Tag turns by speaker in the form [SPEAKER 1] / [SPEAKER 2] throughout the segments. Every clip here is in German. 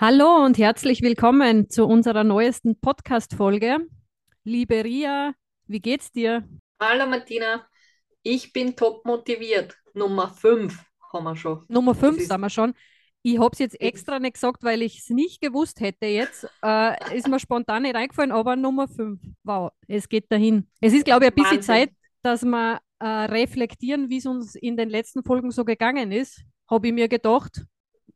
[SPEAKER 1] Hallo und herzlich willkommen zu unserer neuesten Podcast-Folge. Liebe Ria, wie geht's dir?
[SPEAKER 2] Hallo Martina, ich bin top motiviert. Nummer 5 haben wir schon.
[SPEAKER 1] Nummer 5 sind wir schon. Ich habe es jetzt extra nicht gesagt, weil ich es nicht gewusst hätte jetzt. Äh, ist mir spontan nicht eingefallen, aber Nummer 5. Wow, es geht dahin. Es ist, glaube ich, ein bisschen Wahnsinn. Zeit, dass wir äh, reflektieren, wie es uns in den letzten Folgen so gegangen ist. Habe ich mir gedacht.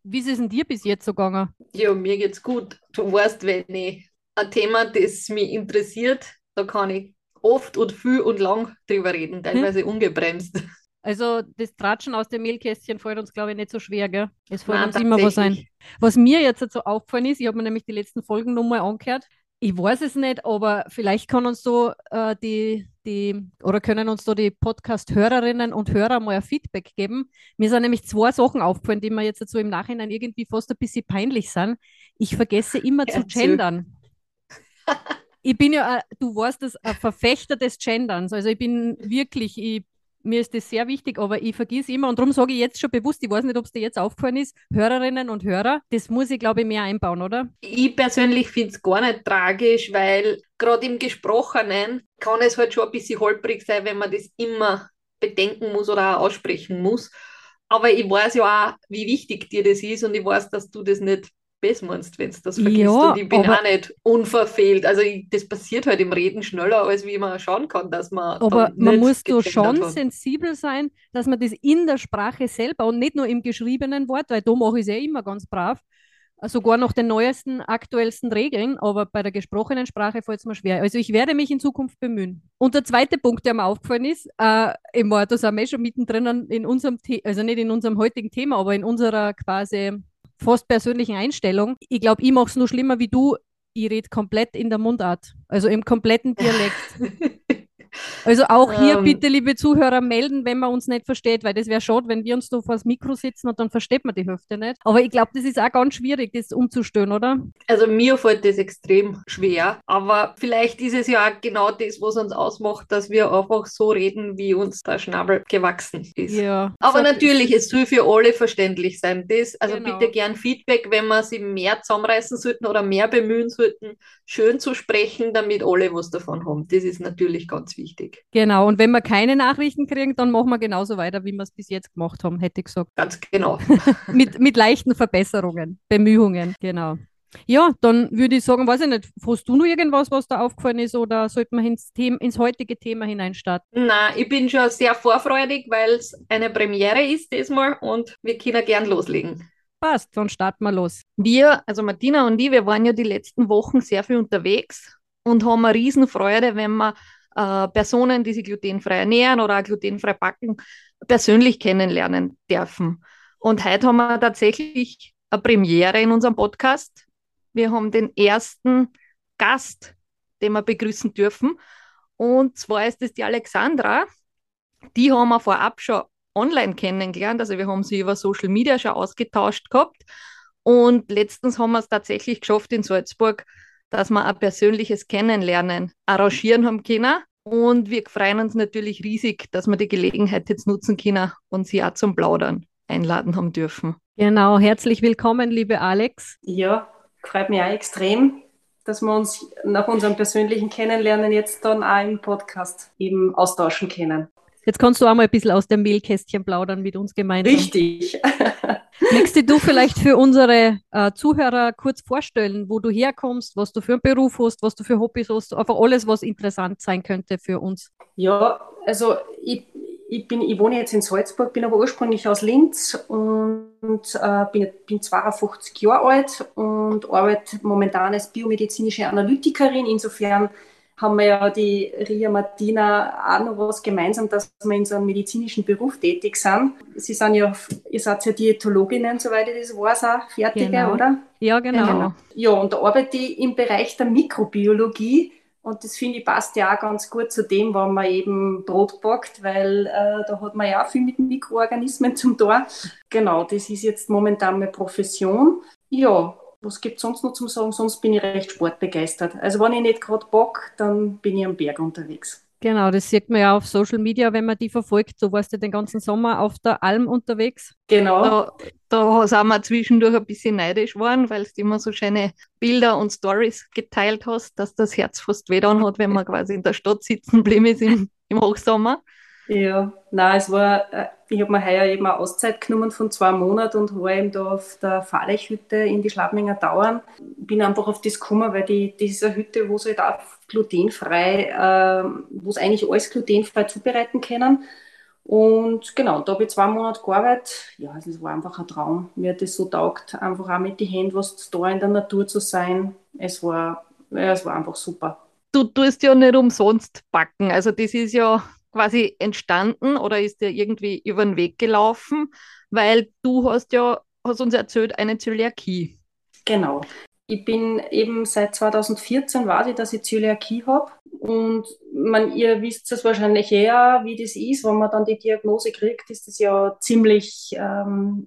[SPEAKER 1] Wie ist es denn dir bis jetzt so gegangen?
[SPEAKER 2] Ja, mir geht's gut. Du weißt, wenn ich ein Thema, das mich interessiert, da kann ich oft und viel und lang drüber reden, hm? teilweise hm. ungebremst.
[SPEAKER 1] Also das Tratschen aus dem Mehlkästchen fällt uns, glaube ich, nicht so schwer, gell? Es fällt Nein, uns immer was ein. Was mir jetzt so aufgefallen ist, ich habe mir nämlich die letzten Folgen nochmal angehört. Ich weiß es nicht, aber vielleicht kann uns so äh, die, die oder können uns da die Podcast-Hörerinnen und Hörer mal ein Feedback geben. Mir sind nämlich zwei Sachen aufgefallen, die mir jetzt so im Nachhinein irgendwie fast ein bisschen peinlich sind. Ich vergesse immer ja, zu gendern. ich bin ja, du weißt das, ein Verfechter des Genderns. Also ich bin wirklich, ich mir ist das sehr wichtig, aber ich vergesse immer und darum sage ich jetzt schon bewusst, ich weiß nicht, ob es dir jetzt aufgefallen ist, Hörerinnen und Hörer, das muss ich glaube ich mehr einbauen, oder?
[SPEAKER 2] Ich persönlich finde es gar nicht tragisch, weil gerade im Gesprochenen kann es halt schon ein bisschen holprig sein, wenn man das immer bedenken muss oder auch aussprechen muss. Aber ich weiß ja auch, wie wichtig dir das ist und ich weiß, dass du das nicht besser meinst, wenn du das vergisst. Ja, und ich bin auch nicht unverfehlt. Also ich, das passiert halt im Reden schneller, als wie man schauen kann, dass man.
[SPEAKER 1] Aber man muss da schon hat. sensibel sein, dass man das in der Sprache selber und nicht nur im geschriebenen Wort, weil da mache ich es ja immer ganz brav, sogar noch den neuesten, aktuellsten Regeln, aber bei der gesprochenen Sprache fällt es mir schwer. Also ich werde mich in Zukunft bemühen. Und der zweite Punkt, der mir aufgefallen ist, äh, ich war, da sind wir schon mittendrin in unserem, The also nicht in unserem heutigen Thema, aber in unserer quasi fast persönlichen Einstellung. Ich glaube, ich mache es nur schlimmer wie du. Ich rede komplett in der Mundart, also im kompletten Dialekt. Also auch hier ähm, bitte, liebe Zuhörer, melden, wenn man uns nicht versteht, weil das wäre schade, wenn wir uns da vor das Mikro sitzen und dann versteht man die Hälfte nicht. Aber ich glaube, das ist auch ganz schwierig, das umzustellen, oder?
[SPEAKER 2] Also mir fällt das extrem schwer, aber vielleicht ist es ja auch genau das, was uns ausmacht, dass wir einfach so reden, wie uns der Schnabel gewachsen ist. Ja. Aber natürlich, es soll für alle verständlich sein. Das, also genau. bitte gern Feedback, wenn wir sie mehr zusammenreißen sollten oder mehr bemühen sollten, schön zu sprechen, damit alle was davon haben. Das ist natürlich ganz wichtig.
[SPEAKER 1] Genau, und wenn wir keine Nachrichten kriegen, dann machen wir genauso weiter, wie wir es bis jetzt gemacht haben, hätte ich gesagt.
[SPEAKER 2] Ganz genau.
[SPEAKER 1] mit, mit leichten Verbesserungen, Bemühungen, genau. Ja, dann würde ich sagen, weiß ich nicht, hast du noch irgendwas, was da aufgefallen ist oder sollten wir ins, Thema, ins heutige Thema hineinstarten?
[SPEAKER 2] Nein, ich bin schon sehr vorfreudig, weil es eine Premiere ist diesmal und wir können gern loslegen.
[SPEAKER 1] Passt, dann starten wir los.
[SPEAKER 2] Wir, also Martina und ich, wir waren ja die letzten Wochen sehr viel unterwegs und haben eine Riesenfreude, wenn wir äh, Personen, die sich glutenfrei ernähren oder glutenfrei backen, persönlich kennenlernen dürfen. Und heute haben wir tatsächlich eine Premiere in unserem Podcast. Wir haben den ersten Gast, den wir begrüßen dürfen. Und zwar ist es die Alexandra. Die haben wir vorab schon online kennengelernt. Also wir haben sie über Social Media schon ausgetauscht gehabt. Und letztens haben wir es tatsächlich geschafft in Salzburg, dass wir ein persönliches Kennenlernen arrangieren haben können. Und wir freuen uns natürlich riesig, dass wir die Gelegenheit jetzt nutzen können und sie auch zum Plaudern einladen haben dürfen.
[SPEAKER 1] Genau, herzlich willkommen, liebe Alex.
[SPEAKER 3] Ja, freut mich auch extrem, dass wir uns nach unserem persönlichen Kennenlernen jetzt dann auch im Podcast eben austauschen können.
[SPEAKER 1] Jetzt kannst du auch mal ein bisschen aus dem Mehlkästchen plaudern mit uns gemeinsam.
[SPEAKER 3] Richtig.
[SPEAKER 1] Möchtest du vielleicht für unsere äh, Zuhörer kurz vorstellen, wo du herkommst, was du für einen Beruf hast, was du für Hobbys hast, einfach alles, was interessant sein könnte für uns?
[SPEAKER 3] Ja, also ich, ich, bin, ich wohne jetzt in Salzburg, bin aber ursprünglich aus Linz und äh, bin, bin 52 Jahre alt und arbeite momentan als biomedizinische Analytikerin. Insofern haben wir ja die Ria Martina auch noch was gemeinsam, dass wir in so einem medizinischen Beruf tätig sind. Sie sind ja, ihr seid ja Diätologinnen, soweit ich das weiß, auch fertige,
[SPEAKER 1] Genau.
[SPEAKER 3] oder?
[SPEAKER 1] Ja, genau.
[SPEAKER 2] Genau.
[SPEAKER 3] Ja, und da arbeite ich im Bereich der Mikrobiologie. Und das finde ich passt ja auch ganz gut zu dem, wenn man eben Brot backt, weil äh, da hat man ja auch viel mit Mikroorganismen zum Tor. Genau, das ist jetzt momentan meine Profession. Ja, was gibt es sonst noch zum Sagen? Sonst bin ich recht sportbegeistert. Also wenn ich nicht gerade back, dann bin ich am Berg unterwegs.
[SPEAKER 1] Genau, das sieht man ja auf Social Media, wenn man die verfolgt. Du warst ja den ganzen Sommer auf der Alm unterwegs.
[SPEAKER 3] Genau.
[SPEAKER 2] Da, da sind wir zwischendurch ein bisschen neidisch geworden, weil du immer so schöne Bilder und Stories geteilt hast, dass das Herz fast weh dann hat, wenn man quasi in der Stadt sitzen geblieben ist im, im Hochsommer.
[SPEAKER 3] Ja, nein, es war, äh, ich habe mir heuer eben eine Auszeit genommen von zwei Monaten und war eben da auf der Fahrleichhütte in die Schlabminger Dauern. Bin einfach auf das gekommen, weil die, diese Hütte, wo sie halt auch glutenfrei, äh, wo es eigentlich alles glutenfrei zubereiten können. Und genau, da habe ich zwei Monate gearbeitet. Ja, also es war einfach ein Traum. Mir hat das so taugt, einfach auch mit den Händen was da in der Natur zu sein. Es war, ja, es war einfach super.
[SPEAKER 2] Du tust ja nicht umsonst backen. Also das ist ja quasi entstanden oder ist dir irgendwie über den Weg gelaufen, weil du hast ja, hast uns erzählt, eine Zöliakie.
[SPEAKER 3] Genau. Ich bin eben seit 2014 weiß ich, dass ich Zöliakie habe. Und man, ihr wisst es wahrscheinlich eher, wie das ist, wenn man dann die Diagnose kriegt, ist das ja ziemlich. Ähm,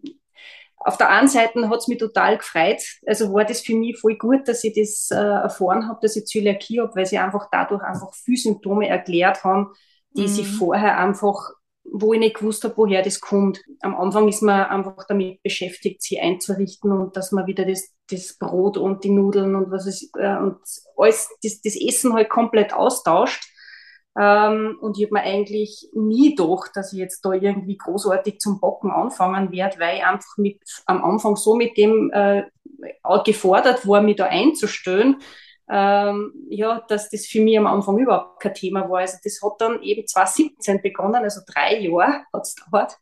[SPEAKER 3] auf der einen Seite hat es mich total gefreut. Also war das für mich voll gut, dass ich das äh, erfahren habe, dass ich Zöliakie habe, weil sie einfach dadurch einfach viele Symptome erklärt haben, die
[SPEAKER 2] Mhm.
[SPEAKER 3] sich vorher einfach, wo ich nicht gewusst habe, woher das kommt. Am Anfang ist man einfach damit beschäftigt, sie einzurichten und dass man wieder das, das Brot und die Nudeln und was es äh, und alles, das, das Essen halt komplett austauscht. Ähm, und ich habe mir eigentlich nie gedacht, dass ich jetzt da irgendwie großartig zum Bocken anfangen werde, weil ich einfach mit, am Anfang so mit dem äh, gefordert war, mich da einzustellen, ähm, ja, dass das für mich am Anfang überhaupt kein Thema war. Also das hat dann eben 2017 begonnen, also drei Jahre hat es gedauert.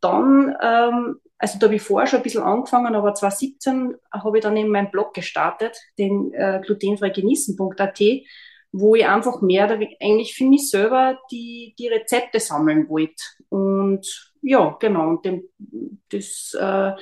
[SPEAKER 3] Dann, ähm, also da habe ich vorher schon ein bisschen angefangen, aber 2017 habe ich dann eben meinen Blog gestartet, den äh, glutenfreigenießen.at, wo ich einfach mehr oder eigentlich für mich selber die, die Rezepte sammeln wollte. Und ja, genau, und dem, das äh,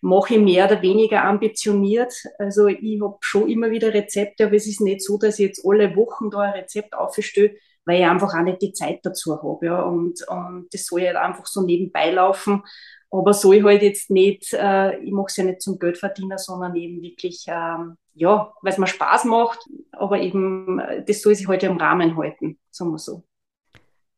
[SPEAKER 3] mache ich mehr oder weniger ambitioniert. Also ich habe schon immer wieder Rezepte, aber es ist nicht so, dass ich jetzt alle Wochen da ein Rezept aufstelle, weil ich einfach auch nicht die Zeit dazu habe. Ja. Und, und das soll halt einfach so nebenbei laufen. Aber soll ich halt jetzt nicht, äh, ich mache es ja nicht zum Geldverdienen, sondern eben wirklich, ähm, ja, weil es mir Spaß macht, aber eben, äh, das soll sich halt im Rahmen halten, sagen wir so.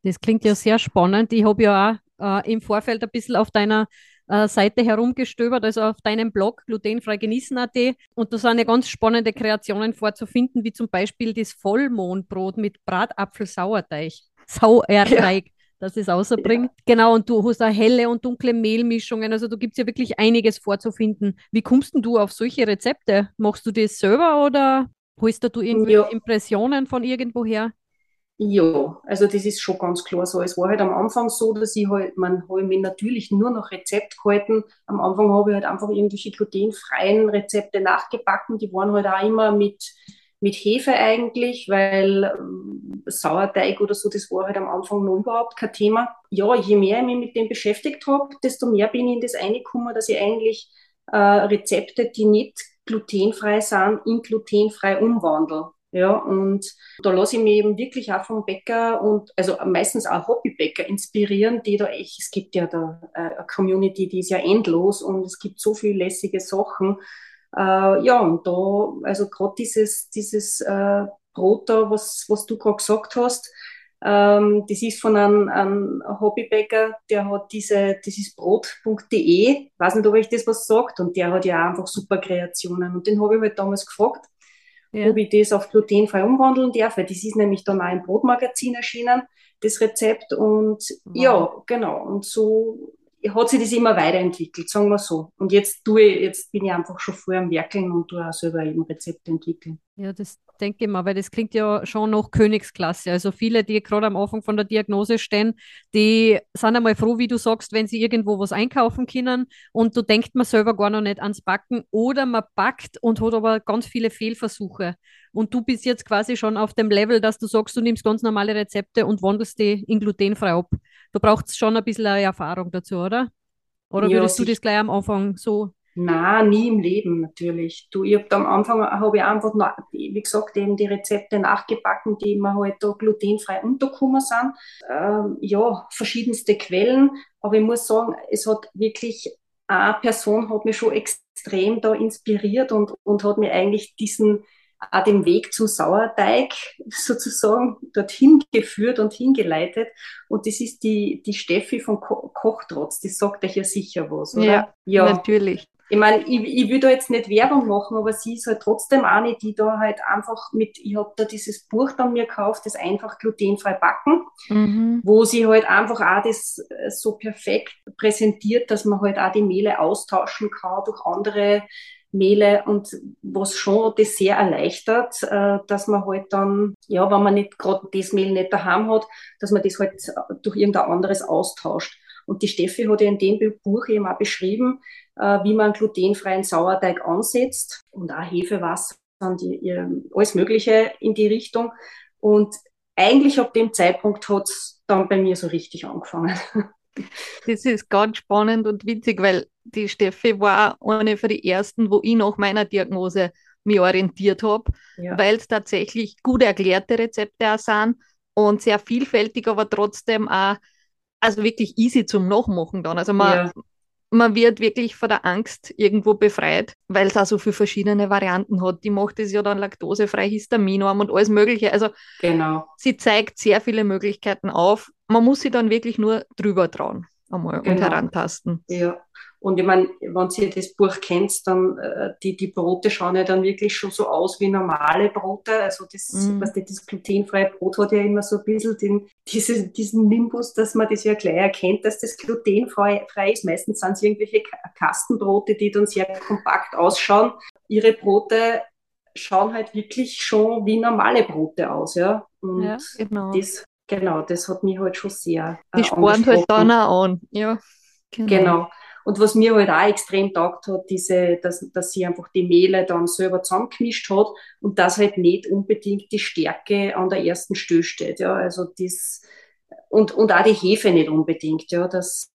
[SPEAKER 1] Das klingt ja sehr spannend. Ich habe ja auch äh, im Vorfeld ein bisschen auf deiner äh, Seite herumgestöbert, also auf deinem Blog glutenfreigenießen.at. Und da sind ja ganz spannende Kreationen vorzufinden, wie zum Beispiel das Vollmondbrot mit Bratapfel-Sauerteig. Sauerteig, dass es rausbringt. Genau, und du hast auch helle und dunkle Mehlmischungen. Also da gibt es ja wirklich einiges vorzufinden. Wie kommst denn du auf solche Rezepte? Machst du das selber oder holst du irgendwie
[SPEAKER 3] Ja.
[SPEAKER 1] Impressionen von irgendwoher?
[SPEAKER 3] Ja, also das ist schon ganz klar so. Es war halt am Anfang so, dass ich halt, man habe mich natürlich nur nach Rezept gehalten. Am Anfang habe ich halt einfach irgendwelche glutenfreien Rezepte nachgebacken. Die waren halt auch immer mit, mit Hefe eigentlich, weil ähm, Sauerteig oder so, das war halt am Anfang noch überhaupt kein Thema. Ja, je mehr ich mich mit dem beschäftigt habe, desto mehr bin ich in das reingekommen, dass ich eigentlich äh, Rezepte, die nicht glutenfrei sind, in glutenfrei umwandle. Ja, und da lasse ich mich eben wirklich auch vom Bäcker und also meistens auch Hobbybäcker inspirieren, die da echt, es gibt ja da äh, eine Community, die ist ja endlos und es gibt so viele lässige Sachen. Äh, ja, und da, also gerade dieses, dieses äh, Brot da, was, was du gerade gesagt hast, ähm, das ist von einem, einem Hobbybäcker, der hat diese, das ist brot.de, weiß nicht, ob euch das was sagt, und der hat ja auch einfach super Kreationen. Und den habe ich halt damals gefragt,
[SPEAKER 1] Ja.
[SPEAKER 3] ob ich das auf glutenfrei umwandeln darf, weil das ist nämlich dann auch im Brotmagazin erschienen, das Rezept. Und
[SPEAKER 1] Wow.
[SPEAKER 3] ja, genau. Und so hat sich das immer weiterentwickelt, sagen wir so. Und jetzt tue ich, jetzt bin ich einfach schon voll am Werkeln und tue auch selber eben Rezepte entwickeln.
[SPEAKER 1] Ja, das denke ich mal, weil das klingt ja schon nach Königsklasse. Also viele, die gerade am Anfang von der Diagnose stehen, die sind einmal froh, wie du sagst, wenn sie irgendwo was einkaufen können und du denkt man selber gar noch nicht ans Backen oder man backt und hat aber ganz viele Fehlversuche. Und du bist jetzt quasi schon auf dem Level, dass du sagst, du nimmst ganz normale Rezepte und wandelst die in glutenfrei ab. Du brauchst schon ein bisschen Erfahrung dazu, oder? Oder ja, würdest du das gleich am Anfang so
[SPEAKER 3] na, nie im Leben natürlich. Du, ich hab am Anfang habe ich einfach, wie gesagt, eben die Rezepte nachgebacken, die immer halt da glutenfrei untergekommen sind. Ähm, ja, verschiedenste Quellen. Aber ich muss sagen, es hat wirklich, eine Person hat mich schon extrem da inspiriert und, und hat mir eigentlich diesen, auch den Weg zum Sauerteig sozusagen dorthin geführt und hingeleitet. Und das ist die, die Steffi von Ko Kochtrotz, die sagt euch ja sicher was, oder?
[SPEAKER 2] Ja, ja. natürlich
[SPEAKER 3] ich meine, ich, ich will da jetzt nicht Werbung machen, aber sie ist halt trotzdem eine, die da halt einfach mit, ich habe da dieses Buch dann mir gekauft, das einfach glutenfrei backen, mhm. wo sie halt einfach auch das äh, so perfekt präsentiert, dass man halt auch die Mehle austauschen kann durch andere Mehle und was schon das sehr erleichtert, äh, dass man halt dann, ja, wenn man nicht gerade das Mehl nicht daheim hat, dass man das halt durch irgendein anderes austauscht. Und die Steffi hat ja in dem Buch eben auch beschrieben, äh, wie man glutenfreien Sauerteig ansetzt und auch Hefewasser und alles Mögliche in die Richtung. Und eigentlich ab dem Zeitpunkt hat es dann bei mir so richtig angefangen.
[SPEAKER 2] Das ist ganz spannend und witzig, weil die Steffi war eine von den ersten, wo ich nach meiner Diagnose mich orientiert habe, ja. weil es tatsächlich gut erklärte Rezepte auch sind und sehr vielfältig, aber trotzdem auch also wirklich easy zum Nachmachen dann. Also man, ja man wird wirklich von der Angst irgendwo befreit, weil es auch so viele verschiedene Varianten hat. Die macht es ja dann laktosefrei, histaminarm und alles Mögliche. Also genau. sie zeigt sehr viele Möglichkeiten auf. Man muss sie dann wirklich nur drüber trauen einmal genau. und herantasten.
[SPEAKER 3] Ja. Und ich meine, wenn Sie das Buch kennt, dann äh, die, die Brote schauen ja dann wirklich schon so aus wie normale Brote. Also das, mm. was das, das glutenfreie Brot hat ja immer so ein bisschen den, diese, diesen Nimbus, dass man das ja gleich erkennt, dass das glutenfrei frei ist. Meistens sind es irgendwelche Kastenbrote, die dann sehr kompakt ausschauen. Ihre Brote schauen halt wirklich schon wie normale Brote aus, ja. Und ja, genau. das, genau, das hat mich halt schon sehr.
[SPEAKER 2] Äh, die spornt halt dann auch an, ja.
[SPEAKER 3] Genau. genau. Und was mir halt auch extrem taugt hat, diese, dass, dass sie einfach die Mehle dann selber zusammengemischt hat und das halt nicht unbedingt die Stärke an der ersten Stelle steht. Ja, also das, und, und auch die Hefe nicht unbedingt, ja, dass,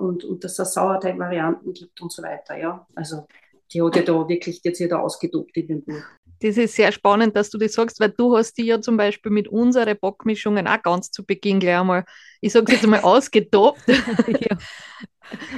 [SPEAKER 3] und, und dass es Sauerteig-Varianten gibt und so weiter, ja. Also, die hat ja da wirklich, die hat sich da ausgetobt in dem Buch.
[SPEAKER 2] Das ist sehr spannend, dass du das sagst, weil du hast die ja zum Beispiel mit unseren Backmischungen auch ganz zu Beginn gleich einmal, ich sage jetzt einmal, ausgetobt. ja.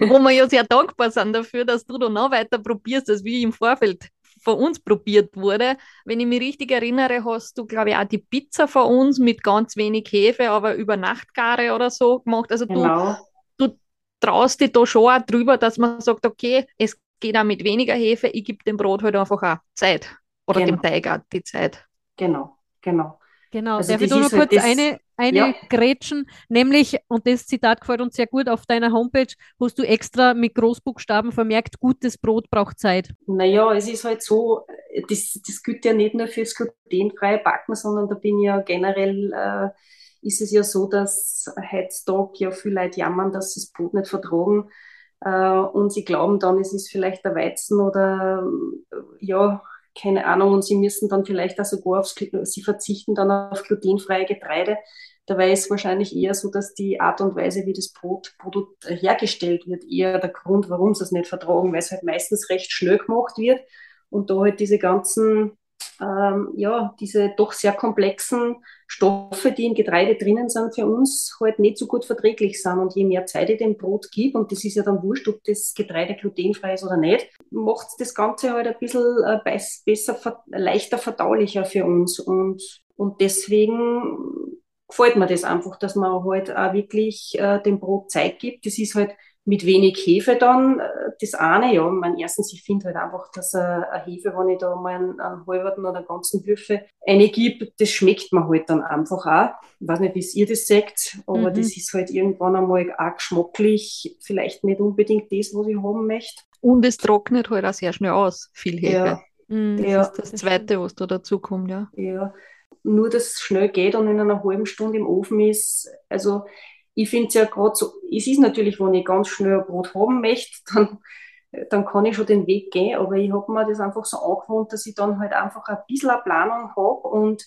[SPEAKER 2] Wo wir ja sehr dankbar sind dafür, dass du da noch weiter probierst, als wie im Vorfeld von uns probiert wurde. Wenn ich mich richtig erinnere, hast du, glaube ich, auch die Pizza von uns mit ganz wenig Hefe, aber über Nachtgare oder so gemacht. Also genau. du, du traust dich da schon auch drüber, dass man sagt, okay, es geht auch mit weniger Hefe, ich gebe dem Brot halt einfach auch Zeit. Oder genau. dem Teig auch die Zeit.
[SPEAKER 3] Genau, genau.
[SPEAKER 1] Genau, also darf ich nur halt kurz das, eine, eine ja. grätschen, nämlich, und das Zitat gefällt uns sehr gut, auf deiner Homepage hast du extra mit Großbuchstaben vermerkt, gutes Brot braucht Zeit.
[SPEAKER 3] Naja, es ist halt so, das, das gilt ja nicht nur fürs glutenfreie Backen, sondern da bin ich ja generell, äh, ist es ja so, dass heutzutage ja viele Leute jammern, dass sie das Brot nicht vertragen äh, und sie glauben dann, es ist vielleicht der Weizen oder ja, keine Ahnung, und sie müssen dann vielleicht auch sogar aufs, sie verzichten dann auf glutenfreie Getreide. Dabei ist wahrscheinlich eher so, dass die Art und Weise, wie das Brot, Produkt hergestellt wird, eher der Grund, warum sie es nicht vertragen, weil es halt meistens recht schnell gemacht wird und da halt diese ganzen ähm, ja, diese doch sehr komplexen Stoffe, die im Getreide drinnen sind, für uns halt nicht so gut verträglich sind. Und je mehr Zeit ich dem Brot gebe, und das ist ja dann wurscht, ob das Getreide glutenfrei ist oder nicht, macht das Ganze halt ein bisschen äh, besser, leichter verdaulicher für uns. Und, und deswegen gefällt mir das einfach, dass man halt auch wirklich äh, dem Brot Zeit gibt. Das ist halt mit wenig Hefe dann. Äh, das eine, ja, mein erstens, ich finde halt einfach, dass eine, Hefe, wenn ich da mal einen, einen halben oder einen ganzen Würfel eine gebe, das schmeckt mir halt dann einfach auch. Ich weiß nicht, wie ihr das sagt, aber mhm. das ist halt irgendwann einmal auch geschmacklich, vielleicht nicht unbedingt das, was ich haben möchte.
[SPEAKER 2] Und es trocknet halt auch sehr schnell aus, viel Hefe.
[SPEAKER 3] Ja.
[SPEAKER 2] Mhm, das ja. ist das Zweite, was da dazu kommt, ja.
[SPEAKER 3] Ja, nur dass es schnell geht und in einer halben Stunde im Ofen ist, also ich finde es ja gerade so, es ist natürlich, wenn ich ganz schnell ein Brot haben möchte, dann, dann kann ich schon den Weg gehen, aber ich habe mir das einfach so angewohnt, dass ich dann halt einfach ein bisschen eine Planung habe und,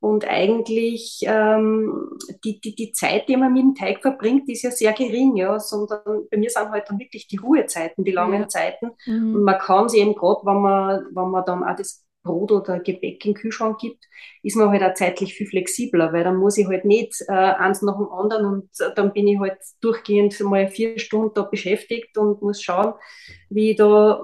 [SPEAKER 3] und eigentlich ähm, die, die, die Zeit, die man mit dem Teig verbringt, ist ja sehr gering, ja, sondern bei mir sind halt dann wirklich die Ruhezeiten, die langen ja. Zeiten mhm. und man kann sie eben gerade, wenn man, wenn man dann auch das Brot oder Gebäck im Kühlschrank gibt, ist man halt auch zeitlich viel flexibler, weil dann muss ich halt nicht äh, eins nach dem anderen und äh, dann bin ich halt durchgehend mal vier Stunden da beschäftigt und muss schauen, wie ich da,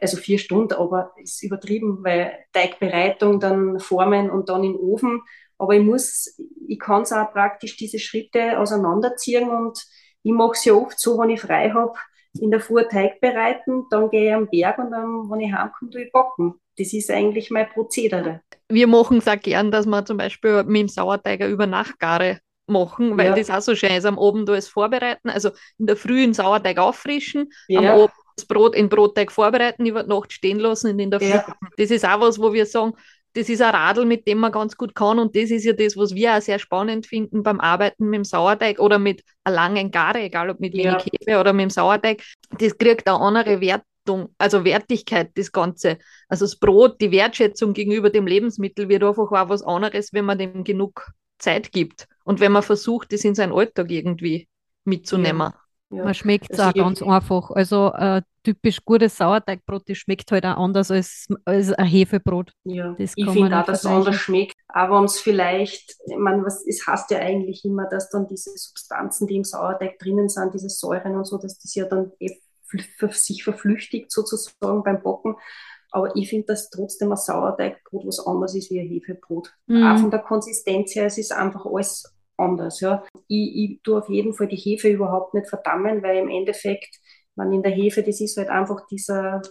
[SPEAKER 3] also vier Stunden, aber ist übertrieben, weil Teigbereitung, dann Formen und dann im Ofen, aber ich muss, ich kann es auch praktisch diese Schritte auseinanderziehen und ich mache es ja oft so, wenn ich frei habe, in der Früh Teig bereiten, dann gehe ich am Berg und dann, wenn ich heimkomme, tue ich backen. Das ist eigentlich mein Prozedere.
[SPEAKER 2] Wir machen es auch gern, dass wir zum Beispiel mit dem Sauerteig über Nachtgare machen, weil ja. das auch so schön ist. Am Abend alles vorbereiten, also in der Früh den Sauerteig auffrischen, ja. am Abend das Brot in Brotteig vorbereiten, über die Nacht stehen lassen und in der Früh. Ja. Das ist auch was, wo wir sagen, das ist ein Radl, mit dem man ganz gut kann. Und das ist ja das, was wir auch sehr spannend finden beim Arbeiten mit dem Sauerteig oder mit einer langen Gare, egal ob mit wenig ja. Hefe oder mit dem Sauerteig. Das kriegt eine andere Wertung, also Wertigkeit, das Ganze. Also das Brot, die Wertschätzung gegenüber dem Lebensmittel wird einfach auch was anderes, wenn man dem genug Zeit gibt. Und wenn man versucht, das in seinen Alltag irgendwie mitzunehmen. Ja.
[SPEAKER 1] Ja. Man schmeckt es also auch ganz einfach. Also äh, typisch gutes Sauerteigbrot, das schmeckt halt auch anders als, als ein Hefebrot.
[SPEAKER 3] Ja, das ich finde auch, dass es anders schmeckt. Aber uns vielleicht, ich meine, was, es heißt ja eigentlich immer, dass dann diese Substanzen, die im Sauerteig drinnen sind, diese Säuren und so, dass das ja dann eh für sich verflüchtigt sozusagen beim Bocken. Aber ich finde, dass trotzdem ein Sauerteigbrot was anderes ist wie ein Hefebrot. Mhm. Auch von der Konsistenz her, es ist einfach alles anders. Ja. Ich, ich tue auf jeden Fall die Hefe überhaupt nicht verdammen, weil im Endeffekt, man in der Hefe, das ist halt einfach dieser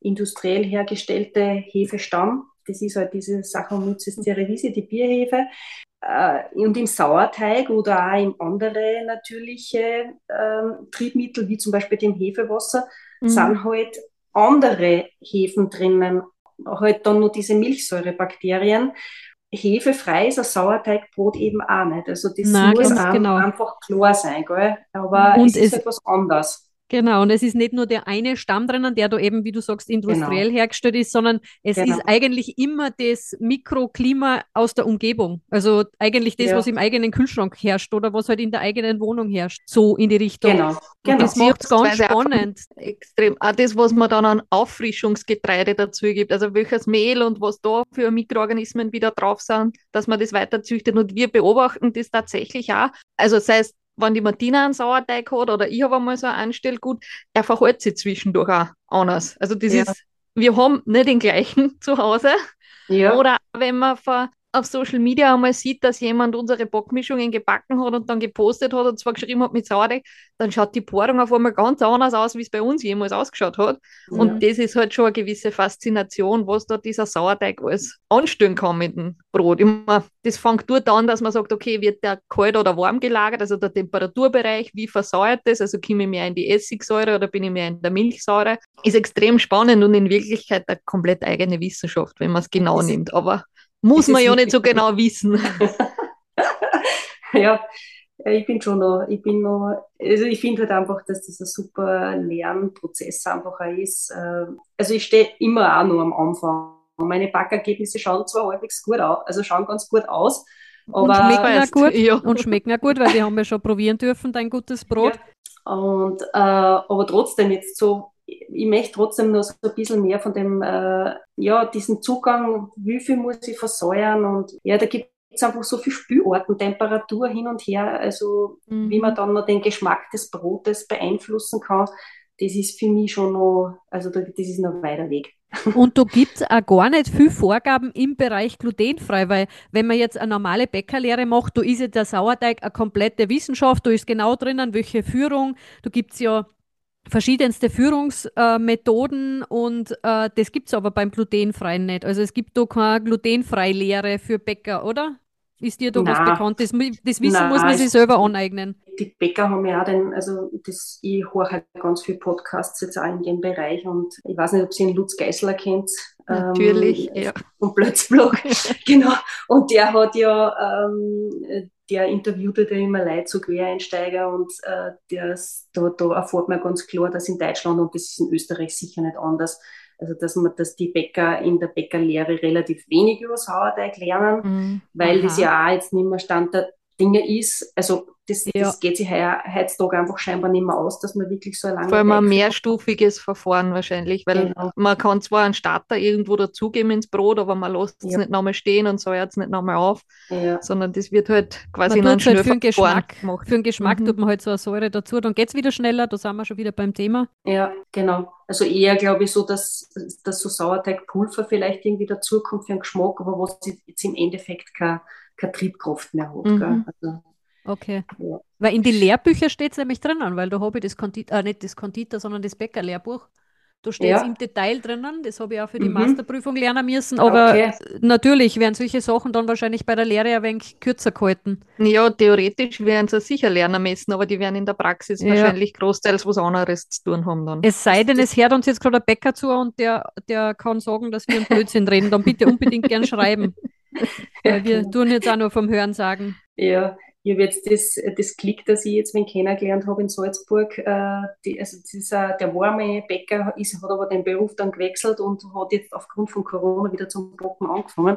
[SPEAKER 3] industriell hergestellte Hefestamm. Das ist halt diese Saccharomyces cerevisiae, die Bierhefe. Äh, und im Sauerteig oder auch in andere natürliche ähm, Triebmittel, wie zum Beispiel dem Hefewasser, mhm. sind halt andere Hefen drinnen. Halt dann nur diese Milchsäurebakterien hefefrei ist ein Sauerteigbrot eben auch nicht. Also das Nein, muss genau. einfach klar sein, gell? aber und es ist etwas anders.
[SPEAKER 1] Genau, und es ist nicht nur der eine Stamm drinnen, der da eben, wie du sagst, industriell genau. hergestellt ist, sondern es genau. ist eigentlich immer das Mikroklima aus der Umgebung. Also eigentlich das, ja. was im eigenen Kühlschrank herrscht oder was halt in der eigenen Wohnung herrscht. So in die Richtung.
[SPEAKER 3] Genau. genau.
[SPEAKER 1] Das macht es ganz spannend.
[SPEAKER 2] Extrem. Auch das, was man dann an Auffrischungsgetreide dazu gibt, also welches Mehl und was da für Mikroorganismen wieder drauf sind, dass man das weiter züchtet. Und wir beobachten das tatsächlich auch. Also sei es wenn die Martina einen Sauerteig hat oder ich habe einmal so ein Anstellgut, er verhält sich zwischendurch auch anders. Also das ja. ist, wir haben nicht den gleichen zu Hause. Ja. Oder wenn man vor auf Social Media einmal sieht, dass jemand unsere Bockmischungen gebacken hat und dann gepostet hat und zwar geschrieben hat mit Sauerteig, dann schaut die Porung auf einmal ganz anders aus, wie es bei uns jemals ausgeschaut hat. Ja. Und das ist halt schon eine gewisse Faszination, was da dieser Sauerteig alles anstellen kann mit dem Brot. Immer, das fängt dort an, dass man sagt, okay, wird der kalt oder warm gelagert, also der Temperaturbereich, wie versäuert das, also komme ich mehr in die Essigsäure oder bin ich mehr in der Milchsäure, ist extrem spannend und in Wirklichkeit eine komplett eigene Wissenschaft, wenn man es genau nimmt. Aber muss man ja nicht so genau wissen.
[SPEAKER 3] ja, ich bin schon noch, ich bin noch, also ich finde halt einfach, dass das ein super Lernprozess einfach ist. Äh, also ich stehe immer auch nur am Anfang. Meine Backergebnisse schauen zwar halbwegs gut aus, also schauen ganz gut aus, aber
[SPEAKER 1] und schmecken auch gut, ja. und schmecken auch gut, weil wir haben ja schon probieren dürfen, dein gutes Brot.
[SPEAKER 3] Ja. Und, äh, aber trotzdem jetzt so ich möchte trotzdem noch so ein bisschen mehr von dem, äh, ja, diesen Zugang, wie viel muss ich versäuern und ja, da gibt es einfach so viele Spülarten, Temperatur hin und her, also mhm. wie man dann noch den Geschmack des Brotes beeinflussen kann. das ist für mich schon noch, also das ist noch ein weiter Weg.
[SPEAKER 1] Und da gibt es auch gar nicht viel Vorgaben im Bereich glutenfrei, weil wenn man jetzt eine normale Bäckerlehre macht, da ist ja der Sauerteig eine komplette Wissenschaft, da ist genau drinnen, welche Führung, da gibt es ja verschiedenste Führungsmethoden äh, und äh, das gibt es aber beim glutenfreien nicht. Also es gibt da keine glutenfreie Lehre für Bäcker, oder? Ist dir da Nein. was bekannt? Das, das Wissen Nein, muss man sich selber aneignen.
[SPEAKER 3] Die Bäcker haben ja auch den, also das, ich höre halt ganz viele Podcasts jetzt auch in dem Bereich und ich weiß nicht, ob Sie den Lutz Geisler kennt.
[SPEAKER 2] Natürlich, ähm, ja.
[SPEAKER 3] Vom Plötzblog, genau. Und der hat ja, ähm, der interviewt ja immer Leute, so Quereinsteiger und äh, der, da, da erfährt man ganz klar, dass in Deutschland und das ist in Österreich sicher nicht anders, also dass man, dass die Bäcker in der Bäckerlehre relativ wenig über Sauerteig lernen, mhm. weil Aha. das ja auch jetzt nicht mehr Stand der Dinge ist. Also das, ja. das geht sich heutzutage einfach scheinbar nicht mehr aus, dass man wirklich so lange.
[SPEAKER 2] Vor allem ein mehrstufiges Verfahren wahrscheinlich, weil genau. man kann zwar einen Starter irgendwo dazugeben ins Brot, aber man lässt es ja. nicht nochmal stehen und säuert es nicht nochmal auf, ja. sondern das wird halt quasi man
[SPEAKER 1] in einem halt für den Geschmack, gemacht. Für den Geschmack mhm. tut man halt so eine Säure dazu, dann geht es wieder schneller, da sind wir schon wieder beim Thema.
[SPEAKER 3] Ja, genau. Also eher glaube ich so, dass, dass so Sauerteigpulver vielleicht irgendwie dazukommt für den Geschmack, aber was jetzt im Endeffekt keine, keine Triebkraft mehr hat. Mhm. Also,
[SPEAKER 1] Okay. Ja. Weil in die Lehrbücher steht es nämlich drinnen, weil da habe ich das Konditor, äh, nicht das Konditor, sondern das Bäckerlehrbuch. Da steht es ja. im Detail drinnen, das habe ich auch für die mhm. Masterprüfung lernen müssen, aber okay. natürlich werden solche Sachen dann wahrscheinlich bei der Lehre ein wenig kürzer gehalten.
[SPEAKER 2] Ja, theoretisch werden sie sicher lernen müssen, aber die werden in der Praxis ja. wahrscheinlich großteils was anderes zu tun haben dann.
[SPEAKER 1] Es sei denn, es hört uns jetzt gerade ein Bäcker zu und der, der kann sagen, dass wir einen Blödsinn reden, dann bitte unbedingt gern schreiben. Weil wir tun jetzt auch nur vom Hören sagen.
[SPEAKER 3] Ja, ich habe jetzt das, das Klick, das ich jetzt wen kennengelernt habe in Salzburg, äh, die, also dieser, der warme Bäcker ist, hat aber den Beruf dann gewechselt und hat jetzt aufgrund von Corona wieder zum Backen angefangen.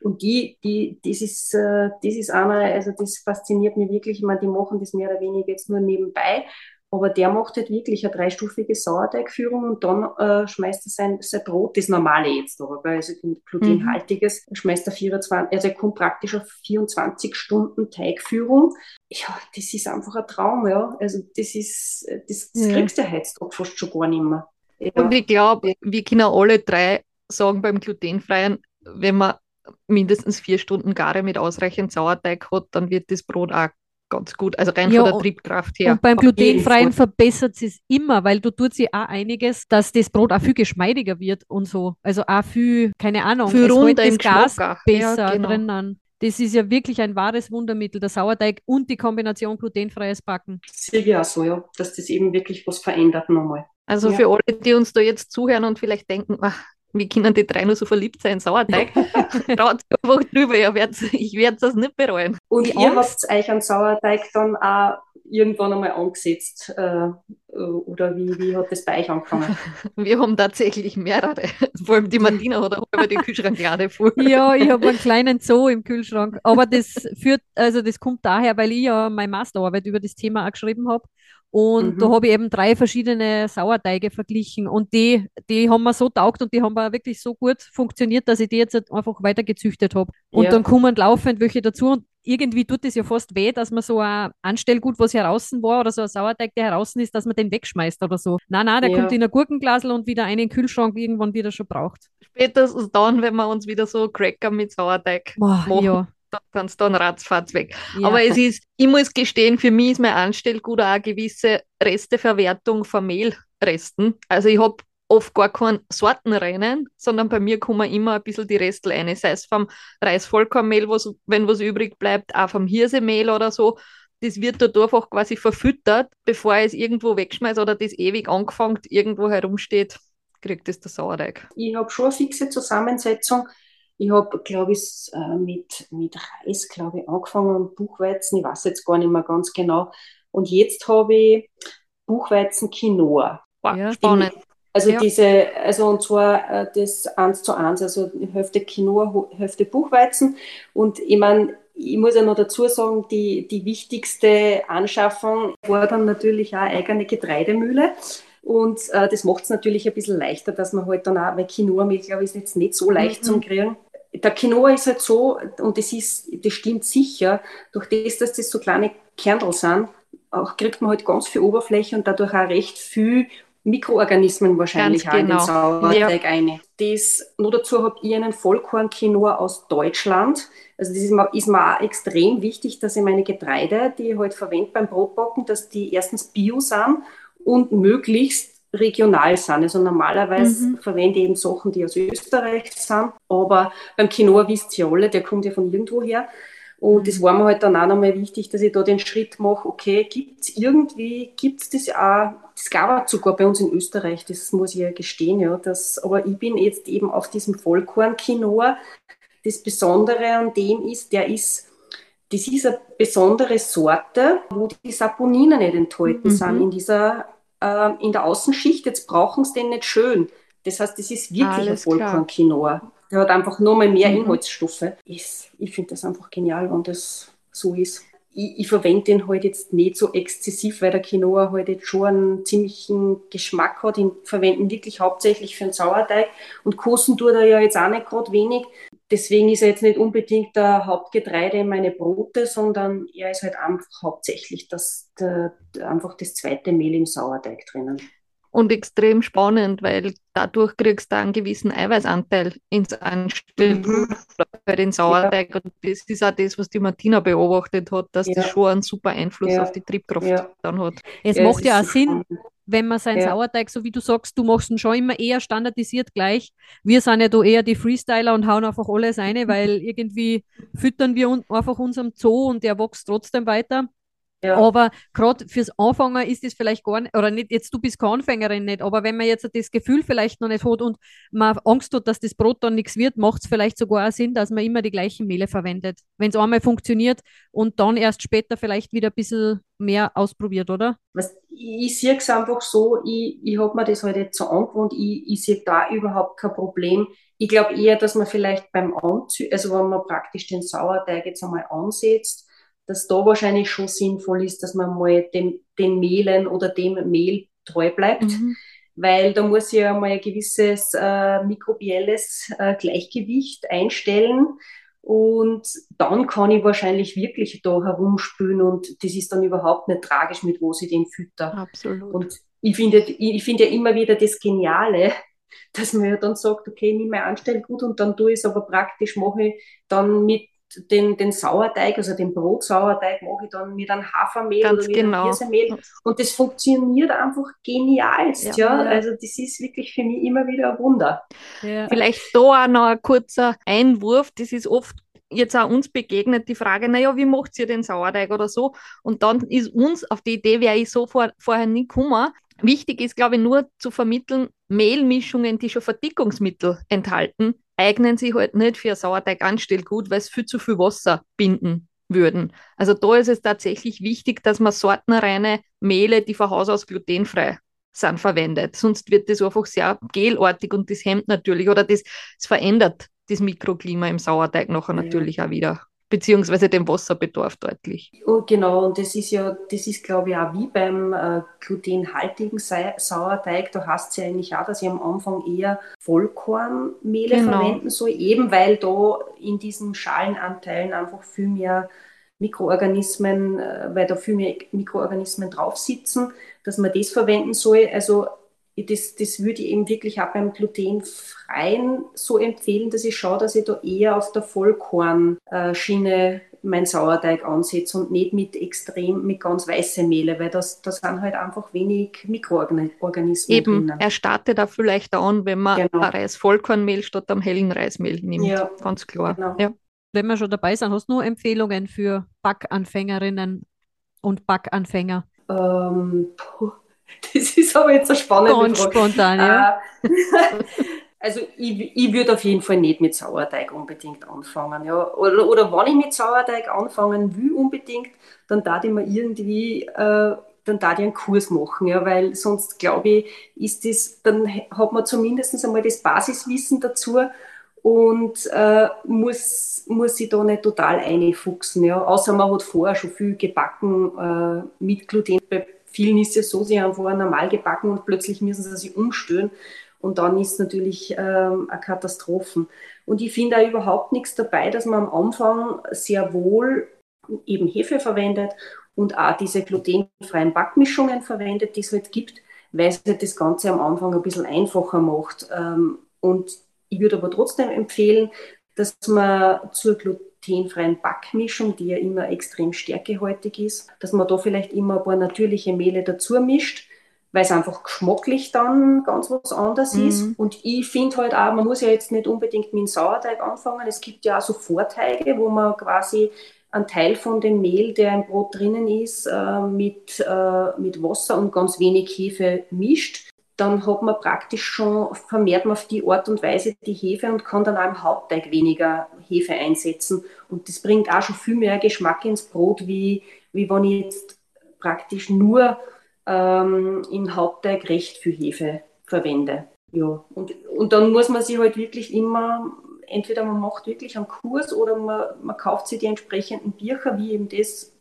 [SPEAKER 3] Und die, die, das ist, äh, das ist einer, also das fasziniert mich wirklich. Ich meine, die machen das mehr oder weniger jetzt nur nebenbei aber der macht halt wirklich eine dreistufige Sauerteigführung und dann äh, schmeißt er sein, sein Brot, das normale jetzt aber, also glutenhaltiges, mhm. schmeißt er 24, also er kommt praktisch auf 24 Stunden Teigführung. Ja, das ist einfach ein Traum, ja. Also das ist, das, das ja. kriegst du heutzutage fast schon gar nicht mehr.
[SPEAKER 2] Ja. Und ich glaube, wir können alle drei sagen beim glutenfreien, wenn man mindestens vier Stunden Gare mit ausreichend Sauerteig hat, dann wird das Brot auch ganz gut, also rein ja, von der Triebkraft her.
[SPEAKER 1] Und beim glutenfreien verbessert es immer, weil du tut sie auch einiges, dass das Brot auch viel geschmeidiger wird und so. Also auch viel, keine Ahnung,
[SPEAKER 2] viel es runder das Gas
[SPEAKER 1] besser ja, genau. drinnen. Das ist ja wirklich ein wahres Wundermittel, der Sauerteig und die Kombination glutenfreies Backen.
[SPEAKER 3] Sehe ich auch so, ja, dass das eben wirklich was verändert nochmal.
[SPEAKER 2] Also ja. für alle, die uns da jetzt zuhören und vielleicht denken, ach, wie können die drei nur so verliebt sein in Sauerteig? Traut einfach drüber, ich werde das nicht bereuen.
[SPEAKER 3] Und die ihr Angst. habt euch an Sauerteig dann auch irgendwann einmal angesetzt? Äh, oder wie, wie hat das bei euch angefangen?
[SPEAKER 2] Wir haben tatsächlich mehrere. Vor allem die Martina hat auch über den Kühlschrank gerade vor.
[SPEAKER 1] Ja, ich habe einen kleinen Zoo im Kühlschrank. Aber das führt, also das kommt daher, weil ich ja meine Masterarbeit über das Thema auch geschrieben habe. Und mhm. da habe ich eben drei verschiedene Sauerteige verglichen und die, die haben mir so taugt und die haben mir wirklich so gut funktioniert, dass ich die jetzt einfach weiter gezüchtet habe. Und ja. dann kommen laufend welche dazu und irgendwie tut es ja fast weh, dass man so ein Anstellgut, was heraus war oder so ein Sauerteig, der heraus ist, dass man den wegschmeißt oder so. Nein, nein, der ja. kommt in ein Gurkenglasel und wieder einen Kühlschrank irgendwann wieder schon braucht.
[SPEAKER 2] Spätestens dann, wenn wir uns wieder so Cracker mit Sauerteig Boah, machen. Ja da kannst du dann ratzfatz weg. Ja. Aber es ist, ich muss gestehen, für mich ist mein Anstellgut auch eine gewisse Resteverwertung von Mehlresten. Also ich habe oft gar kein Sortenrennen, sondern bei mir kommen immer ein bisschen die Restel rein. Sei es vom Reisvollkornmehl, was, wenn was übrig bleibt, auch vom Hirsemehl oder so. Das wird dort einfach quasi verfüttert, bevor ich es irgendwo wegschmeiße oder das ewig angefangen irgendwo herumsteht, kriegt es der Sauerteig.
[SPEAKER 3] Ich habe schon eine fixe Zusammensetzung ich habe, glaube ich, äh, mit, mit Reis, glaube ich, angefangen und Buchweizen, ich weiß jetzt gar nicht mehr ganz genau. Und jetzt habe ich Buchweizen Quinoa.
[SPEAKER 2] Ja, spannend.
[SPEAKER 3] Also ja. diese, also und zwar äh, das eins zu eins, also Hälfte Quinoa, Hälfte Buchweizen. Und ich meine, ich muss ja noch dazu sagen, die, die wichtigste Anschaffung war dann natürlich auch eine eigene Getreidemühle. Und äh, das macht es natürlich ein bisschen leichter, dass man halt dann auch, weil Quinoa-Mehl, glaube ich, ist jetzt nicht so leicht mhm. zum Kriegen der Quinoa ist halt so, und das ist, das stimmt sicher, durch das, dass das so kleine Kernel sind, auch kriegt man halt ganz viel Oberfläche und dadurch auch recht viel Mikroorganismen wahrscheinlich Ganz auch genau. in den genau. Sauerteig ja. ein. Das, nur dazu habe ich einen Vollkorn-Quinoa aus Deutschland. Also das ist mir, ist mir auch extrem wichtig, dass ich meine Getreide, die ich halt verwende beim Brotbacken, dass die erstens bio sind und möglichst regional sind. Also normalerweise mhm. verwende ich eben Sachen, die aus Österreich sind. Aber beim Quinoa wisst ihr alle, der kommt ja von irgendwo her. Und das war mir halt dann auch nochmal wichtig, dass ich da den Schritt mache, okay, gibt es irgendwie, gibt es das auch, das gab es sogar bei uns in Österreich, das muss ich ja gestehen, ja, das, aber ich bin jetzt eben auf diesem Vollkorn-Quinoa. Das Besondere an dem ist, der ist, das ist eine besondere Sorte, wo die Saponine nicht enthalten mhm. sind in dieser, äh, in der Außenschicht. Jetzt brauchen sie den nicht schön. Das heißt, das ist wirklich Alles ein Vollkorn-Quinoa. Der hat einfach nur mal mehr mhm. Inhaltsstoffe. Ich, ich finde das einfach genial, wenn das so ist. Ich, ich, verwende den halt jetzt nicht so exzessiv, weil der Quinoa halt jetzt schon einen ziemlichen Geschmack hat. Ich verwende ihn wirklich hauptsächlich für den Sauerteig. Und kosten tut er ja jetzt auch nicht gerade wenig. Deswegen ist er jetzt nicht unbedingt der Hauptgetreide in meine Brote, sondern er ist halt einfach hauptsächlich das, der, einfach das zweite Mehl im Sauerteig drinnen
[SPEAKER 2] und extrem spannend, weil dadurch kriegst du einen gewissen Eiweißanteil ins Anspiel mhm. bei den Sauerteig. Ja. Und das ist auch das, was die Martina beobachtet hat, dass ja. das schon einen super Einfluss ja. auf die Triebkraft dann hat.
[SPEAKER 1] Es macht ja auch Sinn, wenn man seinen Sauerteig, so wie du sagst, du machst ihn schon immer eher standardisiert gleich. Wir sind ja da eher die Freestyler und hauen einfach alles rein, weil irgendwie füttern wir einfach unserem Zoo und der wächst trotzdem weiter. Ja. Aber gerade fürs Anfangen ist es vielleicht gar nicht, oder nicht, jetzt du bist keine Anfängerin nicht, aber wenn man jetzt das Gefühl vielleicht noch nicht hat und man Angst hat, dass das Brot dann nichts wird, macht es vielleicht sogar auch Sinn, dass man immer die gleichen Mehle verwendet. Wenn es einmal funktioniert und dann erst später vielleicht wieder ein bisschen mehr ausprobiert, oder?
[SPEAKER 3] Was, ich sehe es einfach so, ich, ich habe mir das halt jetzt so angewohnt, ich, ich sehe da überhaupt kein Problem. Ich glaube eher, dass man vielleicht beim Anzügen, also wenn man praktisch den Sauerteig jetzt einmal ansetzt, dass da wahrscheinlich schon sinnvoll ist, dass man mal dem, den Mehlen oder dem Mehl treu bleibt. Mhm. Weil da muss ich ja mal ein gewisses äh, mikrobielles äh, Gleichgewicht einstellen. Und dann kann ich wahrscheinlich wirklich da herumspülen und das ist dann überhaupt nicht tragisch, mit wo sie den fütter.
[SPEAKER 2] Absolut.
[SPEAKER 3] Und ich finde, ich finde ja immer wieder das Geniale, dass man ja dann sagt, okay, nimm mein Anstellgut und dann tue ich es aber praktisch, mache ich dann mit den, den Sauerteig, also den Brotsauerteig mache ich dann mit einem Hafermehl
[SPEAKER 2] Ganz oder mit
[SPEAKER 3] genau. einem Hirsemehl. Und das funktioniert einfach genialst, ja. ja. Also das ist wirklich für mich immer wieder ein Wunder.
[SPEAKER 2] Ja. Vielleicht da auch noch ein kurzer Einwurf. Das ist oft jetzt auch uns begegnet die Frage, naja, wie macht ihr den Sauerteig oder so? Und dann ist uns auf die Idee, wäre ich so vor, vorher nie gekommen. Wichtig ist, glaube ich, nur zu vermitteln, Mehlmischungen, die schon Verdickungsmittel enthalten, eignen sich halt nicht für Sauerteig anstellt gut, weil es viel zu viel Wasser binden würden. Also da ist es tatsächlich wichtig, dass man sortenreine Mehle, die von Haus aus glutenfrei sind, verwendet. Sonst wird das einfach sehr gelartig und das hemmt natürlich oder das, das verändert das Mikroklima im Sauerteig nachher ja. natürlich auch wieder beziehungsweise den Wasserbedarf deutlich.
[SPEAKER 3] Und genau, und das ist ja, das ist glaube ich auch wie beim äh, glutenhaltigen Sauerteig, da heißt es ja eigentlich auch, dass ich am Anfang eher Vollkornmehle genau. verwenden soll, eben weil da in diesen Schalenanteilen einfach viel mehr Mikroorganismen, äh, weil da viel mehr Mikroorganismen drauf sitzen, dass man das verwenden soll. Also das, das würde ich eben wirklich auch beim glutenfreien so empfehlen, dass ich schaue, dass ich da eher auf der Vollkornschiene mein Sauerteig ansetze und nicht mit extrem, mit ganz weißen Mehle, weil das, das sind halt einfach wenig Mikroorganismen
[SPEAKER 2] Eben, drinnen. er startet da vielleicht an, wenn man genau. Reis-Vollkornmehl statt am hellen Reismehl nimmt. Ja, ganz klar. Genau. Ja.
[SPEAKER 1] Wenn wir schon dabei sind, hast du nur Empfehlungen für Backanfängerinnen und Backanfänger?
[SPEAKER 3] Ähm, puh Das ist aber jetzt eine spannende
[SPEAKER 1] Ganz Frage. spontan, ja. Äh,
[SPEAKER 3] also ich, ich würde auf jeden Fall nicht mit Sauerteig unbedingt anfangen. Ja. Oder, oder wenn ich mit Sauerteig anfangen will unbedingt, dann darf ich mir irgendwie, äh, dann ich einen Kurs machen, ja, weil sonst glaube ich, ist das, dann hat man zumindest einmal das Basiswissen dazu und äh, muss, muss sich da nicht total einfuchsen. Ja. Außer man hat vorher schon viel gebacken äh, mit Gluten vielen ist es so, sie haben vorher normal gebacken und plötzlich müssen sie sich umstellen. Und dann ist natürlich ähm, eine Katastrophe. Und ich finde da überhaupt nichts dabei, dass man am Anfang sehr wohl eben Hefe verwendet und auch diese glutenfreien Backmischungen verwendet, die es halt gibt, weil es halt das Ganze am Anfang ein bisschen einfacher macht. Ähm, und ich würde aber trotzdem empfehlen, dass man zur glutenfreien Backmischung, die ja immer extrem stärkehaltig ist, dass man da vielleicht immer ein paar natürliche Mehle dazu mischt, weil es einfach geschmacklich dann ganz was anderes mhm. ist. Und ich finde halt auch, man muss ja jetzt nicht unbedingt mit dem Sauerteig anfangen. Es gibt ja auch so Vorteige, wo man quasi einen Teil von dem Mehl, der im Brot drinnen ist, äh, mit, äh, mit Wasser und ganz wenig Hefe mischt. Dann hat man praktisch schon, vermehrt man auf die Art und Weise die Hefe und kann dann auch im Hauptteig weniger Hefe einsetzen. Und das bringt auch schon viel mehr Geschmack ins Brot, wie, wie wenn ich jetzt praktisch nur ähm, im Hauptteig recht viel Hefe verwende. Ja, und, und dann muss man sich halt wirklich immer, entweder man macht wirklich einen Kurs oder man, man kauft sich die entsprechenden Bücher, wie eben das,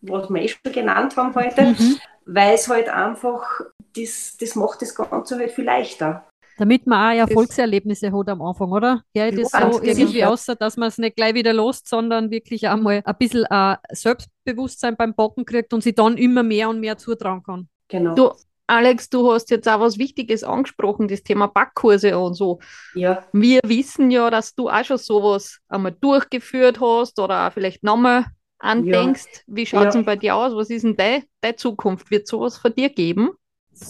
[SPEAKER 3] was wir eh schon genannt haben heute, mhm. weil es halt einfach, das, das macht das Ganze halt viel leichter.
[SPEAKER 1] Damit man auch Erfolgserlebnisse hat am Anfang, oder? Ja, das ja, so irgendwie außer, dass man es nicht gleich wieder lost, sondern wirklich einmal ein bisschen äh, Selbstbewusstsein beim Backen kriegt und sich dann immer mehr und mehr zutrauen kann.
[SPEAKER 2] Genau. Du, Alex, du hast jetzt auch was Wichtiges angesprochen, das Thema Backkurse und so.
[SPEAKER 3] Ja.
[SPEAKER 2] Wir wissen ja, dass du auch schon sowas einmal durchgeführt hast oder auch vielleicht nochmal andenkst. Ja. Wie schaut es ja. denn bei dir aus? Was ist denn deine, deine Zukunft? Wird sowas von dir geben?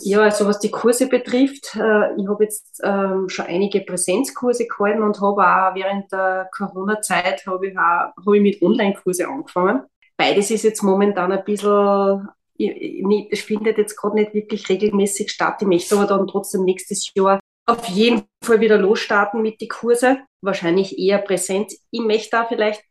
[SPEAKER 3] Ja, also was die Kurse betrifft, äh, ich habe jetzt ähm, schon einige Präsenzkurse gehalten und habe auch während der Corona-Zeit habe ich, hab ich mit Online-Kurse angefangen. Beides ist jetzt momentan ein bisschen es findet jetzt gerade nicht wirklich regelmäßig statt. Ich möchte aber dann trotzdem nächstes Jahr auf jeden Fall wieder losstarten mit den Kurse. Wahrscheinlich eher präsent. Ich möchte da vielleicht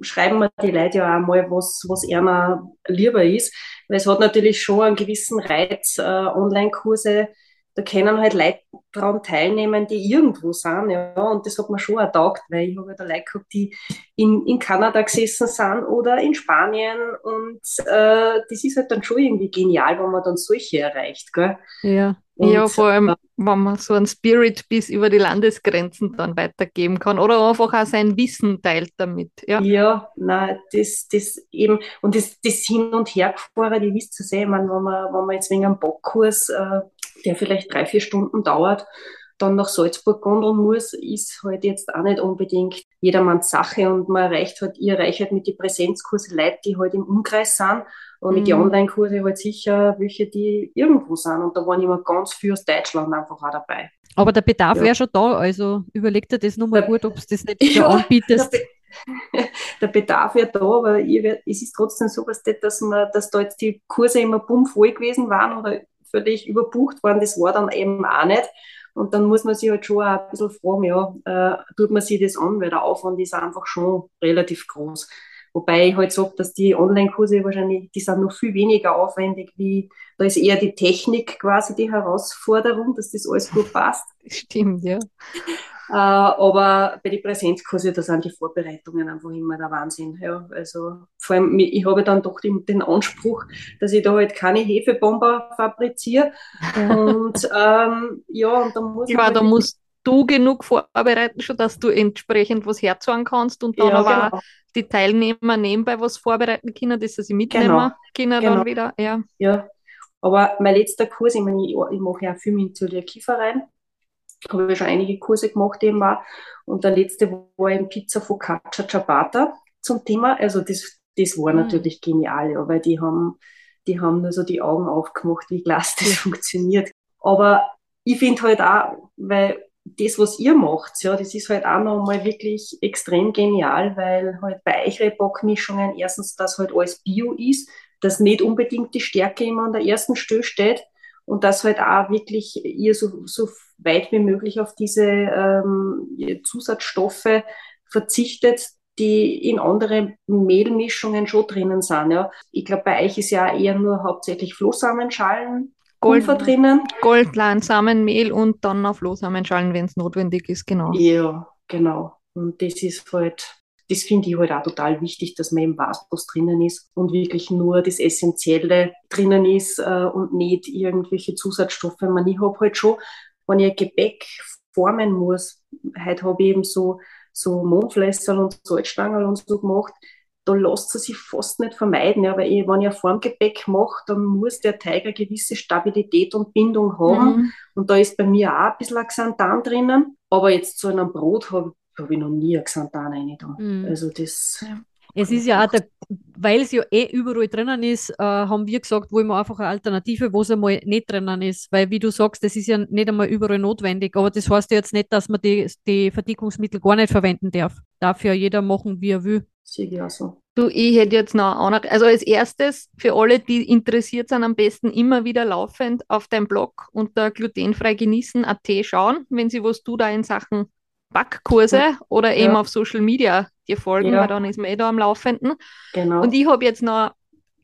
[SPEAKER 3] schreiben wir die Leute ja auch mal, was, was einer lieber ist. Weil es hat natürlich schon einen gewissen Reiz, äh, Online-Kurse da können halt Leute daran teilnehmen, die irgendwo sind, ja, und das hat mir schon ertaugt, weil ich habe ja da Leute gehabt, die in, in Kanada gesessen sind oder in Spanien und äh, das ist halt dann schon irgendwie genial, wenn man dann solche erreicht, gell?
[SPEAKER 2] Ja. Und, ja, vor allem, wenn man so einen Spirit bis über die Landesgrenzen dann weitergeben kann oder einfach auch sein Wissen teilt damit. Ja,
[SPEAKER 3] ja nein, das, das eben, und das, das Hin- und Hergefahren, die wisst ihr sehen, wenn man, wenn man jetzt wegen einem Bockkurs äh, der vielleicht drei, vier Stunden dauert, dann nach Salzburg gondeln muss, ist halt jetzt auch nicht unbedingt jedermanns Sache und man erreicht halt, ihr erreicht halt mit den Präsenzkurse Leute, die halt im Umkreis sind und mit mhm. den Online-Kurse halt sicher welche, die irgendwo sind und da waren immer ganz viel aus Deutschland einfach auch dabei.
[SPEAKER 1] Aber der Bedarf ja. wäre schon da, also überleg dir das nochmal gut, ob es das nicht ja, anbietest.
[SPEAKER 3] Der, Be der Bedarf wäre da, aber ich, es ist trotzdem so, dass, man, dass da jetzt die Kurse immer bumm voll gewesen waren oder völlig überbucht worden. Das war dann eben auch nicht. Und dann muss man sich halt schon auch ein bisschen fragen, ja, äh, tut man sich das an, weil der Aufwand ist einfach schon relativ groß. Wobei ich halt sage, dass die Online-Kurse wahrscheinlich, die sind noch viel weniger aufwendig, wie da ist eher die Technik quasi die Herausforderung, dass das alles gut passt.
[SPEAKER 2] Stimmt, ja.
[SPEAKER 3] Äh, aber bei den Präsenzkursen, da sind die Vorbereitungen einfach immer der Wahnsinn. Ja, also vor allem, ich habe dann doch den, den Anspruch, dass ich da halt keine Hefebomber fabriziere. und ähm, ja, und dann muss
[SPEAKER 2] ja, halt da musst du genug vorbereiten, schon dass du entsprechend was herzagen kannst und dann ja, aber genau. Die Teilnehmer nebenbei was vorbereiten können, dass sie mitnehmen genau. können genau. dann wieder. Ja.
[SPEAKER 3] ja, aber mein letzter Kurs, ich meine, ich, ich mache ja viel mit Zöliakieverein habe ich schon einige Kurse gemacht eben auch. Und der letzte war ein Pizza Focaccia Ciabatta zum Thema. Also das, das war mhm. natürlich genial, ja, weil die haben, die haben nur so die Augen aufgemacht, wie klasse das funktioniert. Aber ich finde halt auch, weil das, was ihr macht, ja, das ist halt auch nochmal wirklich extrem genial, weil halt bei euren Backmischungen erstens, dass halt alles Bio ist, dass nicht unbedingt die Stärke immer an der ersten Stelle steht und dass halt auch wirklich ihr so, so weit wie möglich auf diese ähm, Zusatzstoffe verzichtet, die in andere Mehlmischungen schon drinnen sind. Ja. Ich glaube, bei euch ist ja eher nur hauptsächlich Flohsamenschalen Gold, drinnen.
[SPEAKER 2] Goldleinsamenmehl und dann auf Flohsamenschalen, wenn es notwendig ist, genau.
[SPEAKER 3] Ja, genau. Und das ist halt, das finde ich halt auch total wichtig, dass man eben weiß, was drinnen ist und wirklich nur das Essentielle drinnen ist äh, und nicht irgendwelche Zusatzstoffe. Man, ich habe halt schon wenn ich Gebäck formen muss, heute habe ich eben so, so Mondflässerl und Salzstangen und so gemacht, da lässt es sich fast nicht vermeiden. Ja, weil ich, wenn ich ein Formgebäck mache, dann muss der Teig eine gewisse Stabilität und Bindung haben. Mhm. Und da ist bei mir auch ein bisschen ein Xanthan drinnen. Aber jetzt zu einem Brot habe hab ich noch nie ein Xanthan rein. Mhm. Also das... Ja.
[SPEAKER 1] Es ist ja auch, weil es ja eh überall drinnen ist, äh, haben wir gesagt, wollen wir einfach eine Alternative, wo es einmal nicht drinnen ist. Weil, wie du sagst, das ist ja nicht einmal überall notwendig. Aber das heißt ja jetzt nicht, dass man die, die Verdickungsmittel gar nicht verwenden darf. Darf ja jeder machen, wie er will.
[SPEAKER 3] Sehe ich auch so.
[SPEAKER 2] Du, ich hätte jetzt noch auch also als erstes für alle, die interessiert sind, am besten immer wieder laufend auf deinem Blog unter glutenfrei genießen.at schauen, wenn sie was du da in Sachen Backkurse ja. oder eben ja. auf Social Media dir folgen, ja. weil dann ist man eh da am Laufenden. Genau. Und ich habe jetzt noch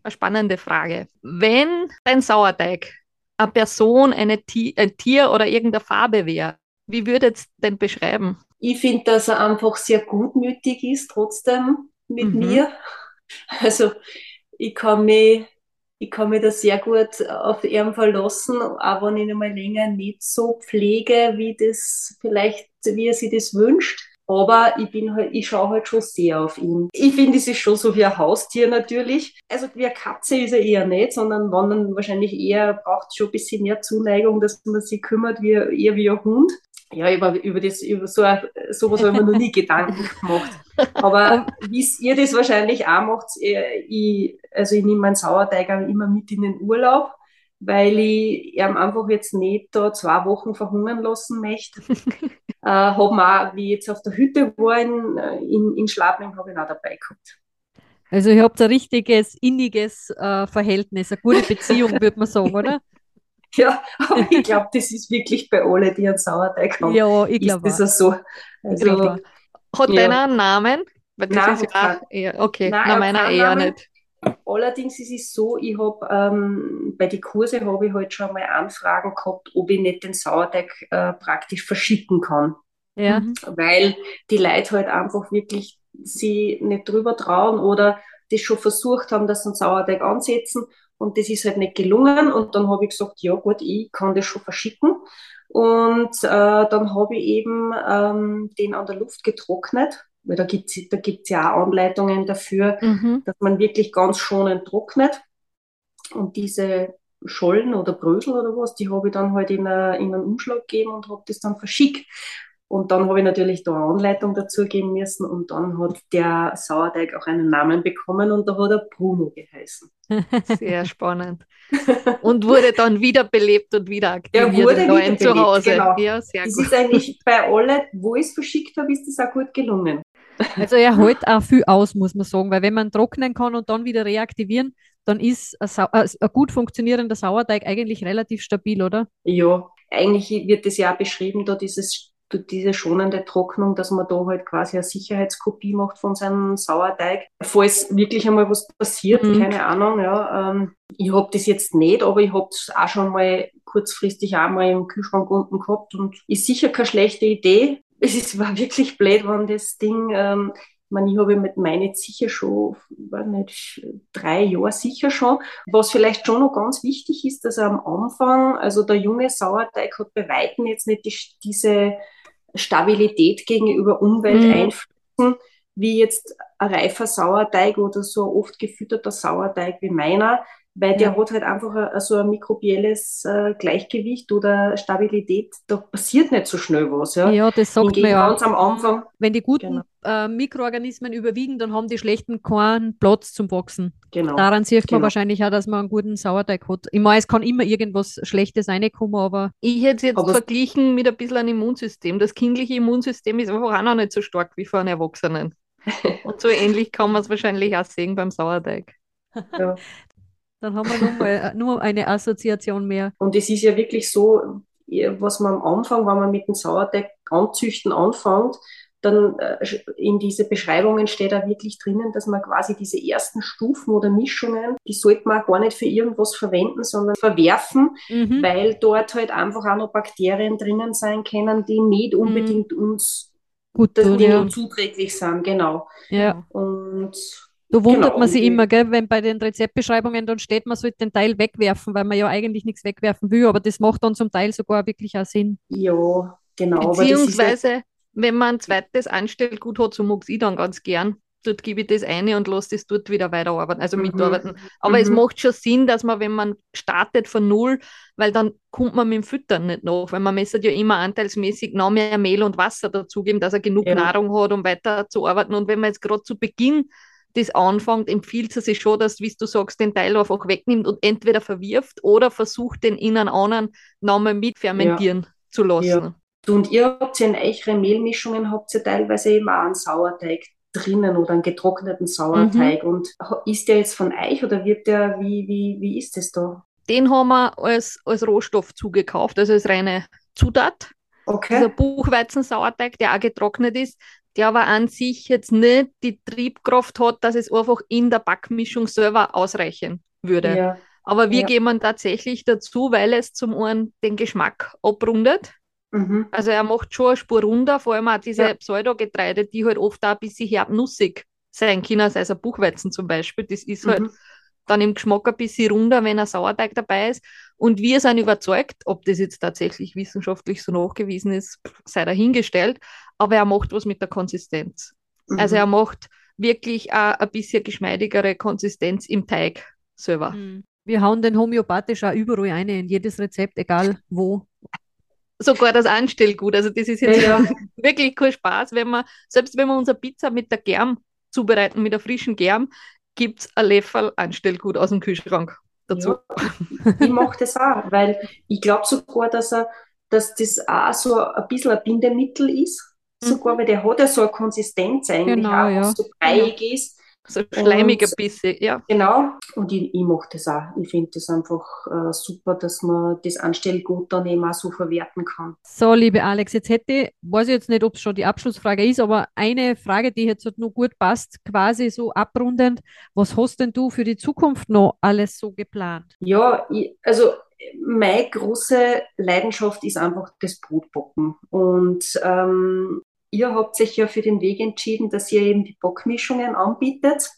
[SPEAKER 2] eine spannende Frage. Wenn dein Sauerteig eine Person, eine ein Tier oder irgendeine Farbe wäre, wie würdet ihr denn beschreiben?
[SPEAKER 3] Ich finde, dass er einfach sehr gutmütig ist, trotzdem mit mhm. mir. Also ich kann mich ich kann mich da sehr gut auf ihn verlassen, auch wenn ich ihn mal länger nicht so pflege, wie das vielleicht, wie er sich das wünscht. Aber ich bin halt, ich schaue halt schon sehr auf ihn. Ich finde, es ist schon so wie ein Haustier natürlich. Also wie eine Katze ist er eher nicht, sondern wenn dann wahrscheinlich eher braucht schon ein bisschen mehr Zuneigung, dass man sich kümmert, wie, eher wie ein Hund. Ja, über, über, das, über so sowas habe ich mir noch nie Gedanken gemacht. Aber wie ihr das wahrscheinlich auch macht, äh, ich, also ich nehme meinen Sauerteig auch immer mit in den Urlaub, weil ich ihn einfach jetzt nicht da zwei Wochen verhungern lassen möchte. äh, habe auch, wie ich jetzt auf der Hütte war in, in, in Schladming, habe ich auch dabei gehabt.
[SPEAKER 1] Also ihr habt ein richtiges, inniges äh, Verhältnis, eine gute Beziehung, würde man sagen, oder?
[SPEAKER 3] Ja, aber ich glaube, das ist wirklich bei allen, die einen Sauerteig haben.
[SPEAKER 1] Ja, ich glaube.
[SPEAKER 3] Das ist so. Also,
[SPEAKER 2] hat ja. deiner einen Namen? Weil das Nein, ist ja okay, Nein, na, meiner eher Namen. nicht.
[SPEAKER 3] Allerdings ist es so, ich habe ähm, bei den Kurse habe ich halt schon mal Anfragen gehabt, ob ich nicht den Sauerteig äh, praktisch verschicken kann. Ja. Mhm. Weil die Leute halt einfach wirklich sie nicht drüber trauen oder das schon versucht haben, dass sie einen Sauerteig ansetzen und das ist halt nicht gelungen. Und dann habe ich gesagt, ja gut, ich kann das schon verschicken. Und äh, dann habe ich eben ähm, den an der Luft getrocknet, weil da gibt es da gibt's ja auch Anleitungen dafür, mhm. dass man wirklich ganz schonend trocknet. Und diese Schollen oder Brösel oder was, die habe ich dann halt in, a, in einen Umschlag gegeben und habe das dann verschickt. Und dann habe ich natürlich da eine Anleitung dazu geben müssen und dann hat der Sauerteig auch einen Namen bekommen und da hat er Bruno geheißen.
[SPEAKER 2] Sehr spannend. Und wurde dann wiederbelebt und wieder aktiviert
[SPEAKER 3] er wurde wieder zu Hause. Genau. Ja, sehr das gut. ist eigentlich bei allen, wo ich es verschickt habe, ist das auch gut gelungen.
[SPEAKER 1] Also er hält auch viel aus, muss man sagen, weil wenn man trocknen kann und dann wieder reaktivieren, dann ist ein, ein, gut funktionierender Sauerteig eigentlich relativ stabil, oder?
[SPEAKER 3] Ja, eigentlich wird das ja auch beschrieben, da dieses diese schonende Trocknung, dass man da halt quasi eine Sicherheitskopie macht von seinem Sauerteig. Falls wirklich einmal was passiert, mhm. keine Ahnung, ja. Ähm, ich habe das jetzt nicht, aber ich habe es auch schon mal kurzfristig auch mal im Kühlschrank unten gehabt und ist sicher keine schlechte Idee. Es ist, war wirklich blöd, wenn das Ding ähm, ich meine, ich habe mit meine sicher schon, weiß nicht, drei Jahre sicher schon. Was vielleicht schon noch ganz wichtig ist, dass am Anfang, also der junge Sauerteig hat bei Weitem jetzt nicht die, diese Stabilität gegenüber Umwelteinflüssen, mhm. wie jetzt ein reifer Sauerteig oder so ein oft gefütterter Sauerteig wie meiner, weil ja. der hat halt einfach a, so ein mikrobielles äh, Gleichgewicht oder Stabilität, da passiert nicht so schnell was. Ja,
[SPEAKER 1] ja das sagt Hingegen man ja.
[SPEAKER 3] Ganz am Anfang.
[SPEAKER 1] Wenn die guten genau. äh, Mikroorganismen überwiegen, dann haben die schlechten keinen Platz zum Wachsen. Genau. Daran sieht man genau. wahrscheinlich auch, dass man einen guten Sauerteig hat. Ich meine, es kann immer irgendwas Schlechtes reinkommen, aber...
[SPEAKER 2] Ich hätte es jetzt aber verglichen mit ein bisschen einem Immunsystem. Das kindliche Immunsystem ist einfach auch noch nicht so stark wie für einen Erwachsenen. Und so ähnlich kann man es wahrscheinlich auch sehen beim Sauerteig.
[SPEAKER 1] Ja. Dann haben wir nur, mal, äh, nur eine Assoziation mehr.
[SPEAKER 3] Und es ist ja wirklich so, was man am Anfang, wenn man mit dem Sauerteig anzüchten anfängt, dann äh, in diese Beschreibungen steht da wirklich drinnen, dass man quasi diese ersten Stufen oder Mischungen, die sollte man gar nicht für irgendwas verwenden, sondern verwerfen, mhm. weil dort halt einfach auch noch Bakterien drinnen sein können, die nicht mhm. unbedingt mhm. uns gut tun, ja. zuträglich sind, genau.
[SPEAKER 1] Ja.
[SPEAKER 3] Und
[SPEAKER 1] da wundert genau. man sich immer, gell, wenn bei den Rezeptbeschreibungen dann steht, man sollte den Teil wegwerfen, weil man ja eigentlich nichts wegwerfen will, aber das macht dann zum Teil sogar wirklich auch Sinn.
[SPEAKER 3] Ja, genau.
[SPEAKER 2] Beziehungsweise, wenn man ein zweites Anstellgut hat, so mag ich dann ganz gern, dort gebe ich das eine und lasse das dort wieder weiterarbeiten, also mhm. mitarbeiten. Aber mhm. es macht schon Sinn, dass man, wenn man startet von null, weil dann kommt man mit dem Füttern nicht nach, weil man messelt ja immer anteilsmäßig noch mehr Mehl und Wasser dazugeben, dass er genug ja. Nahrung hat, um weiter zu arbeiten. Und wenn man jetzt gerade zu Beginn das anfängt, empfiehlt es sich schon, dass, wie du sagst, den Teil einfach wegnimmt und entweder verwirft oder versucht, den in einen anderen nochmal mit fermentieren ja. zu lassen. Ja.
[SPEAKER 3] Und ihr habt ja in eure Mehlmischungen habt ihr teilweise eben auch einen Sauerteig drinnen oder einen getrockneten Sauerteig. Mhm. Und ist der jetzt von euch oder wird der, wie, wie, wie ist das da?
[SPEAKER 2] Den haben wir als, als Rohstoff zugekauft, also als reine Zutat. Okay. Dieser Buchweizensauerteig, der auch getrocknet ist, der aber an sich jetzt nicht die Triebkraft hat, dass es einfach in der Backmischung selber ausreichen würde. Ja. Aber wir ja. geben tatsächlich dazu, weil es zum einen den Geschmack abrundet. Mhm. Also er macht schon eine Spur runter, vor allem auch diese ja. Pseudogetreide, die halt oft auch ein bisschen herbnussig sein können, sei es ein Buchweizen zum Beispiel. Das ist halt mhm. halt dann im Geschmack ein bisschen runder, wenn ein Sauerteig dabei ist. Und wir sind überzeugt, ob das jetzt tatsächlich wissenschaftlich so nachgewiesen ist, sei dahingestellt, aber er macht was mit der Konsistenz. Mhm. Also er macht wirklich auch ein bisschen geschmeidigere Konsistenz im Teig selber. Mhm.
[SPEAKER 1] Wir hauen den homöopathisch auch überall ein, in jedes Rezept, egal wo.
[SPEAKER 2] Sogar das Anstellgut. Also das ist jetzt ja. wirklich kein Spaß, wenn man, selbst wenn wir unsere Pizza mit der Germ zubereiten, mit der frischen Germ, gibt es ein Löffel Anstellgut aus dem Kühlschrank dazu.
[SPEAKER 3] Ja, ich mache das auch, weil ich glaube sogar, dass, er, dass das auch so ein bisschen ein Bindemittel ist. Sogar, mhm. weil der hat ja so eine Konsistenz eigentlich, genau, auch, ja. so breiig ja. ist.
[SPEAKER 2] So schleimiger bisschen, ja.
[SPEAKER 3] Genau. Und ich, ich mache das auch. Ich finde das einfach äh, super, dass man das Anstellgut dann eben auch so verwerten kann.
[SPEAKER 1] So, liebe Alex, jetzt hätte ich, weiß ich jetzt nicht, ob es schon die Abschlussfrage ist, aber eine Frage, die jetzt halt nur gut passt, quasi so abrundend. Was hast denn du für die Zukunft noch alles so geplant?
[SPEAKER 3] Ja, ich, also meine große Leidenschaft ist einfach das Brotbacken. Und ähm, ihr habt sich ja für den Weg entschieden, dass ihr eben die Bockmischungen anbietet.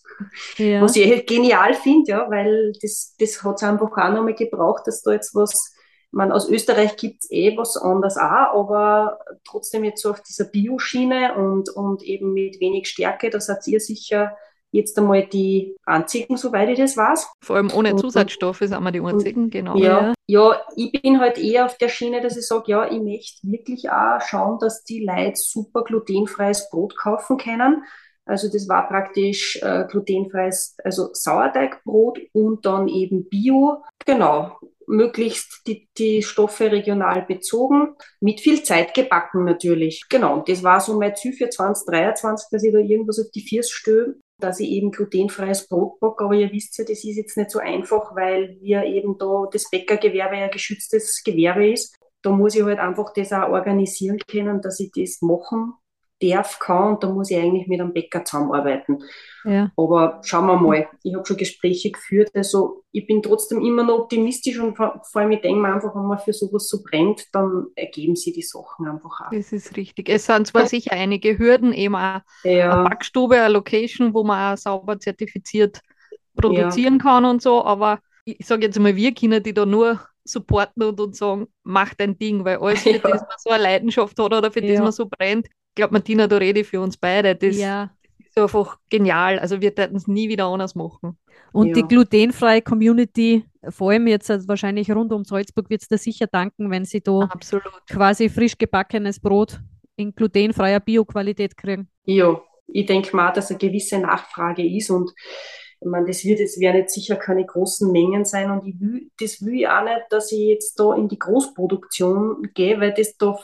[SPEAKER 3] Ja. Was ich genial finde, ja, weil das, das hat es einfach auch nochmal gebraucht, dass da jetzt was, man aus Österreich gibt es eh was anderes auch, aber trotzdem jetzt so auf dieser Bioschiene und, und eben mit wenig Stärke, da seid ihr sicher jetzt einmal die einzigen, soweit ich das weiß.
[SPEAKER 2] Vor allem ohne Zusatzstoffe sind wir die einzigen, genau.
[SPEAKER 3] Ja, ja, ich bin halt eher auf der Schiene, dass ich sage, ja, ich möchte wirklich auch schauen, dass die Leute super glutenfreies Brot kaufen können. Also das war praktisch äh, glutenfreies, also Sauerteigbrot und dann eben Bio. Genau, möglichst die, die Stoffe regional bezogen, mit viel Zeit gebacken natürlich. Genau, und das war so mein Ziel für 2023, dass ich da irgendwas auf die Viers störe dass ich eben glutenfreies Brot backe. Aber ihr wisst ja, das ist jetzt nicht so einfach, weil wir eben da das Bäckergewerbe ja geschütztes Gewerbe ist. Da muss ich halt einfach das auch organisieren können, dass ich das machen darf, kann und da muss ich eigentlich mit einem Bäcker zusammenarbeiten. Ja. Aber schauen wir mal. Ich habe schon Gespräche geführt. Also ich bin trotzdem immer noch optimistisch und vor, allem ich denke mir einfach, wenn man für sowas so brennt, dann ergeben sich die Sachen einfach auch.
[SPEAKER 2] Das ist richtig. Es sind zwar sicher einige Hürden, eben auch ja. eine Backstube, eine Location, wo man auch sauber zertifiziert produzieren ja. kann und so, aber ich sage jetzt mal, wir Kinder, die da nur supporten und uns sagen, mach dein Ding, weil alles, für ja. das man so eine Leidenschaft hat oder für das man so brennt, glaube, Martina, da rede ich für uns beide. Das ja. ist einfach genial. Also wir werden es nie wieder anders machen.
[SPEAKER 1] Und ja. die glutenfreie Community, vor allem jetzt also wahrscheinlich rund um Salzburg, wird es da sicher danken, wenn sie da Absolut. quasi frisch gebackenes Brot in glutenfreier Bioqualität kriegen.
[SPEAKER 3] Ja, ich denke mal, dass eine gewisse Nachfrage ist und ich meine, das wird jetzt werden jetzt sicher keine großen Mengen sein und ich will, das will ich auch nicht, dass ich jetzt da in die Großproduktion gehe, weil das da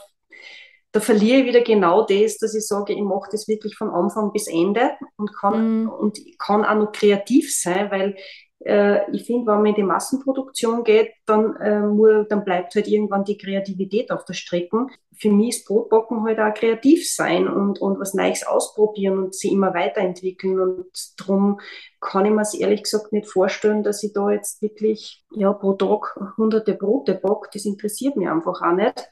[SPEAKER 3] da verliere ich wieder genau das, dass ich sage, ich mache das wirklich von Anfang bis Ende und kann, mhm. und kann auch noch kreativ sein, weil äh, ich finde, wenn man in die Massenproduktion geht, dann, äh, nur, dann bleibt halt irgendwann die Kreativität auf der Strecke. Für mich ist Brotbacken halt auch kreativ sein und, und was Neues ausprobieren und sie immer weiterentwickeln. Und darum kann ich mir es ehrlich gesagt nicht vorstellen, dass ich da jetzt wirklich ja, pro Tag hunderte Brote backe. Das interessiert mich einfach auch nicht.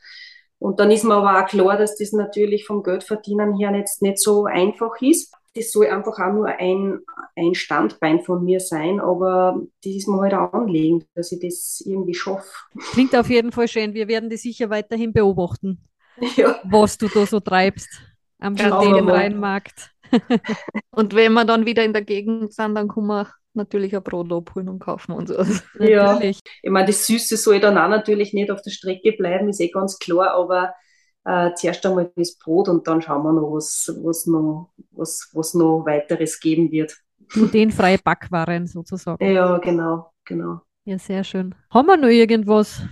[SPEAKER 3] Und dann ist mir aber auch klar, dass das natürlich vom Geldverdienen her jetzt nicht so einfach ist. Das soll einfach auch nur ein, ein Standbein von mir sein, aber das ist mir halt auch anlegen, dass ich das irgendwie schaffe.
[SPEAKER 1] Klingt auf jeden Fall schön. Wir werden dich sicher weiterhin beobachten, ja. was du da so treibst am ja, Rheinmarkt.
[SPEAKER 2] und wenn wir dann wieder in der Gegend sind, dann können wir natürlich ein Brot abholen und kaufen und so.
[SPEAKER 3] Ja, ich meine, das Süße soll dann auch natürlich nicht auf der Strecke bleiben, ist eh ganz klar, aber äh, zuerst einmal das Brot und dann schauen wir noch, was, was, noch, was, was noch weiteres geben wird.
[SPEAKER 1] Glutenfreie Backwaren sozusagen.
[SPEAKER 3] Ja, genau, genau.
[SPEAKER 1] Ja, sehr schön. Haben wir noch irgendwas?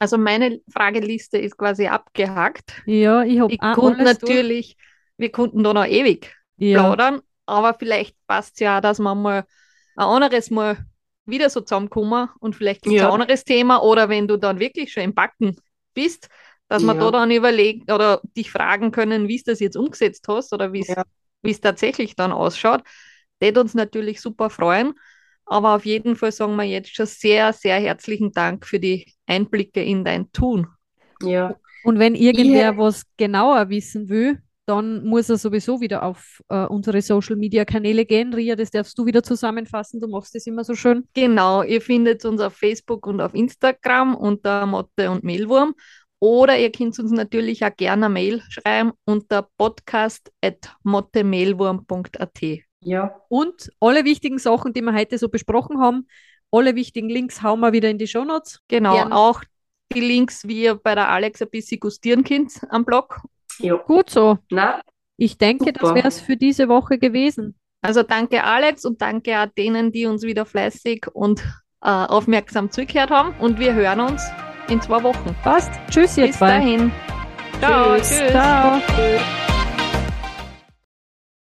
[SPEAKER 2] Also meine Frageliste ist quasi abgehakt.
[SPEAKER 1] Ja, ich habe
[SPEAKER 2] natürlich, durch. wir konnten da noch ewig ja. plaudern, aber vielleicht passt es ja, dass man mal ein anderes Mal wieder so zusammenkommen und vielleicht gibt es ja. ein anderes Thema oder wenn du dann wirklich schon im Backen bist, dass ja. wir da dann überlegen oder dich fragen können, wie es das jetzt umgesetzt hast oder wie es ja. tatsächlich dann ausschaut. Das uns natürlich super freuen. Aber auf jeden Fall sagen wir jetzt schon sehr, sehr herzlichen Dank für die Einblicke in dein Tun.
[SPEAKER 1] Ja. Und wenn irgendwer was genauer wissen will, dann muss er sowieso wieder auf äh, unsere Social Media Kanäle gehen. Ria, das darfst du wieder zusammenfassen. Du machst das immer so schön.
[SPEAKER 2] Genau, ihr findet uns auf Facebook und auf Instagram unter Motte und Mehlwurm. Oder ihr könnt uns natürlich auch gerne eine Mail schreiben unter podcast.mottemehlwurm.at.
[SPEAKER 1] Ja. Und alle wichtigen Sachen, die wir heute so besprochen haben, alle wichtigen Links hauen wir wieder in die Shownotes.
[SPEAKER 2] Genau, Gerne. auch die Links, wie ihr bei der Alex ein bisschen gustieren könnt am Blog.
[SPEAKER 1] Ja. Gut so. Na, ich denke, super. das wäre es für diese Woche gewesen.
[SPEAKER 2] Also danke Alex und danke auch denen, die uns wieder fleißig und äh, aufmerksam zugehört haben. Und wir hören uns in zwei Wochen.
[SPEAKER 1] Passt. Tschüss, ihr
[SPEAKER 2] Bis zwei. dahin.
[SPEAKER 1] Ciao. Tschüss. Ciao. Tschüss.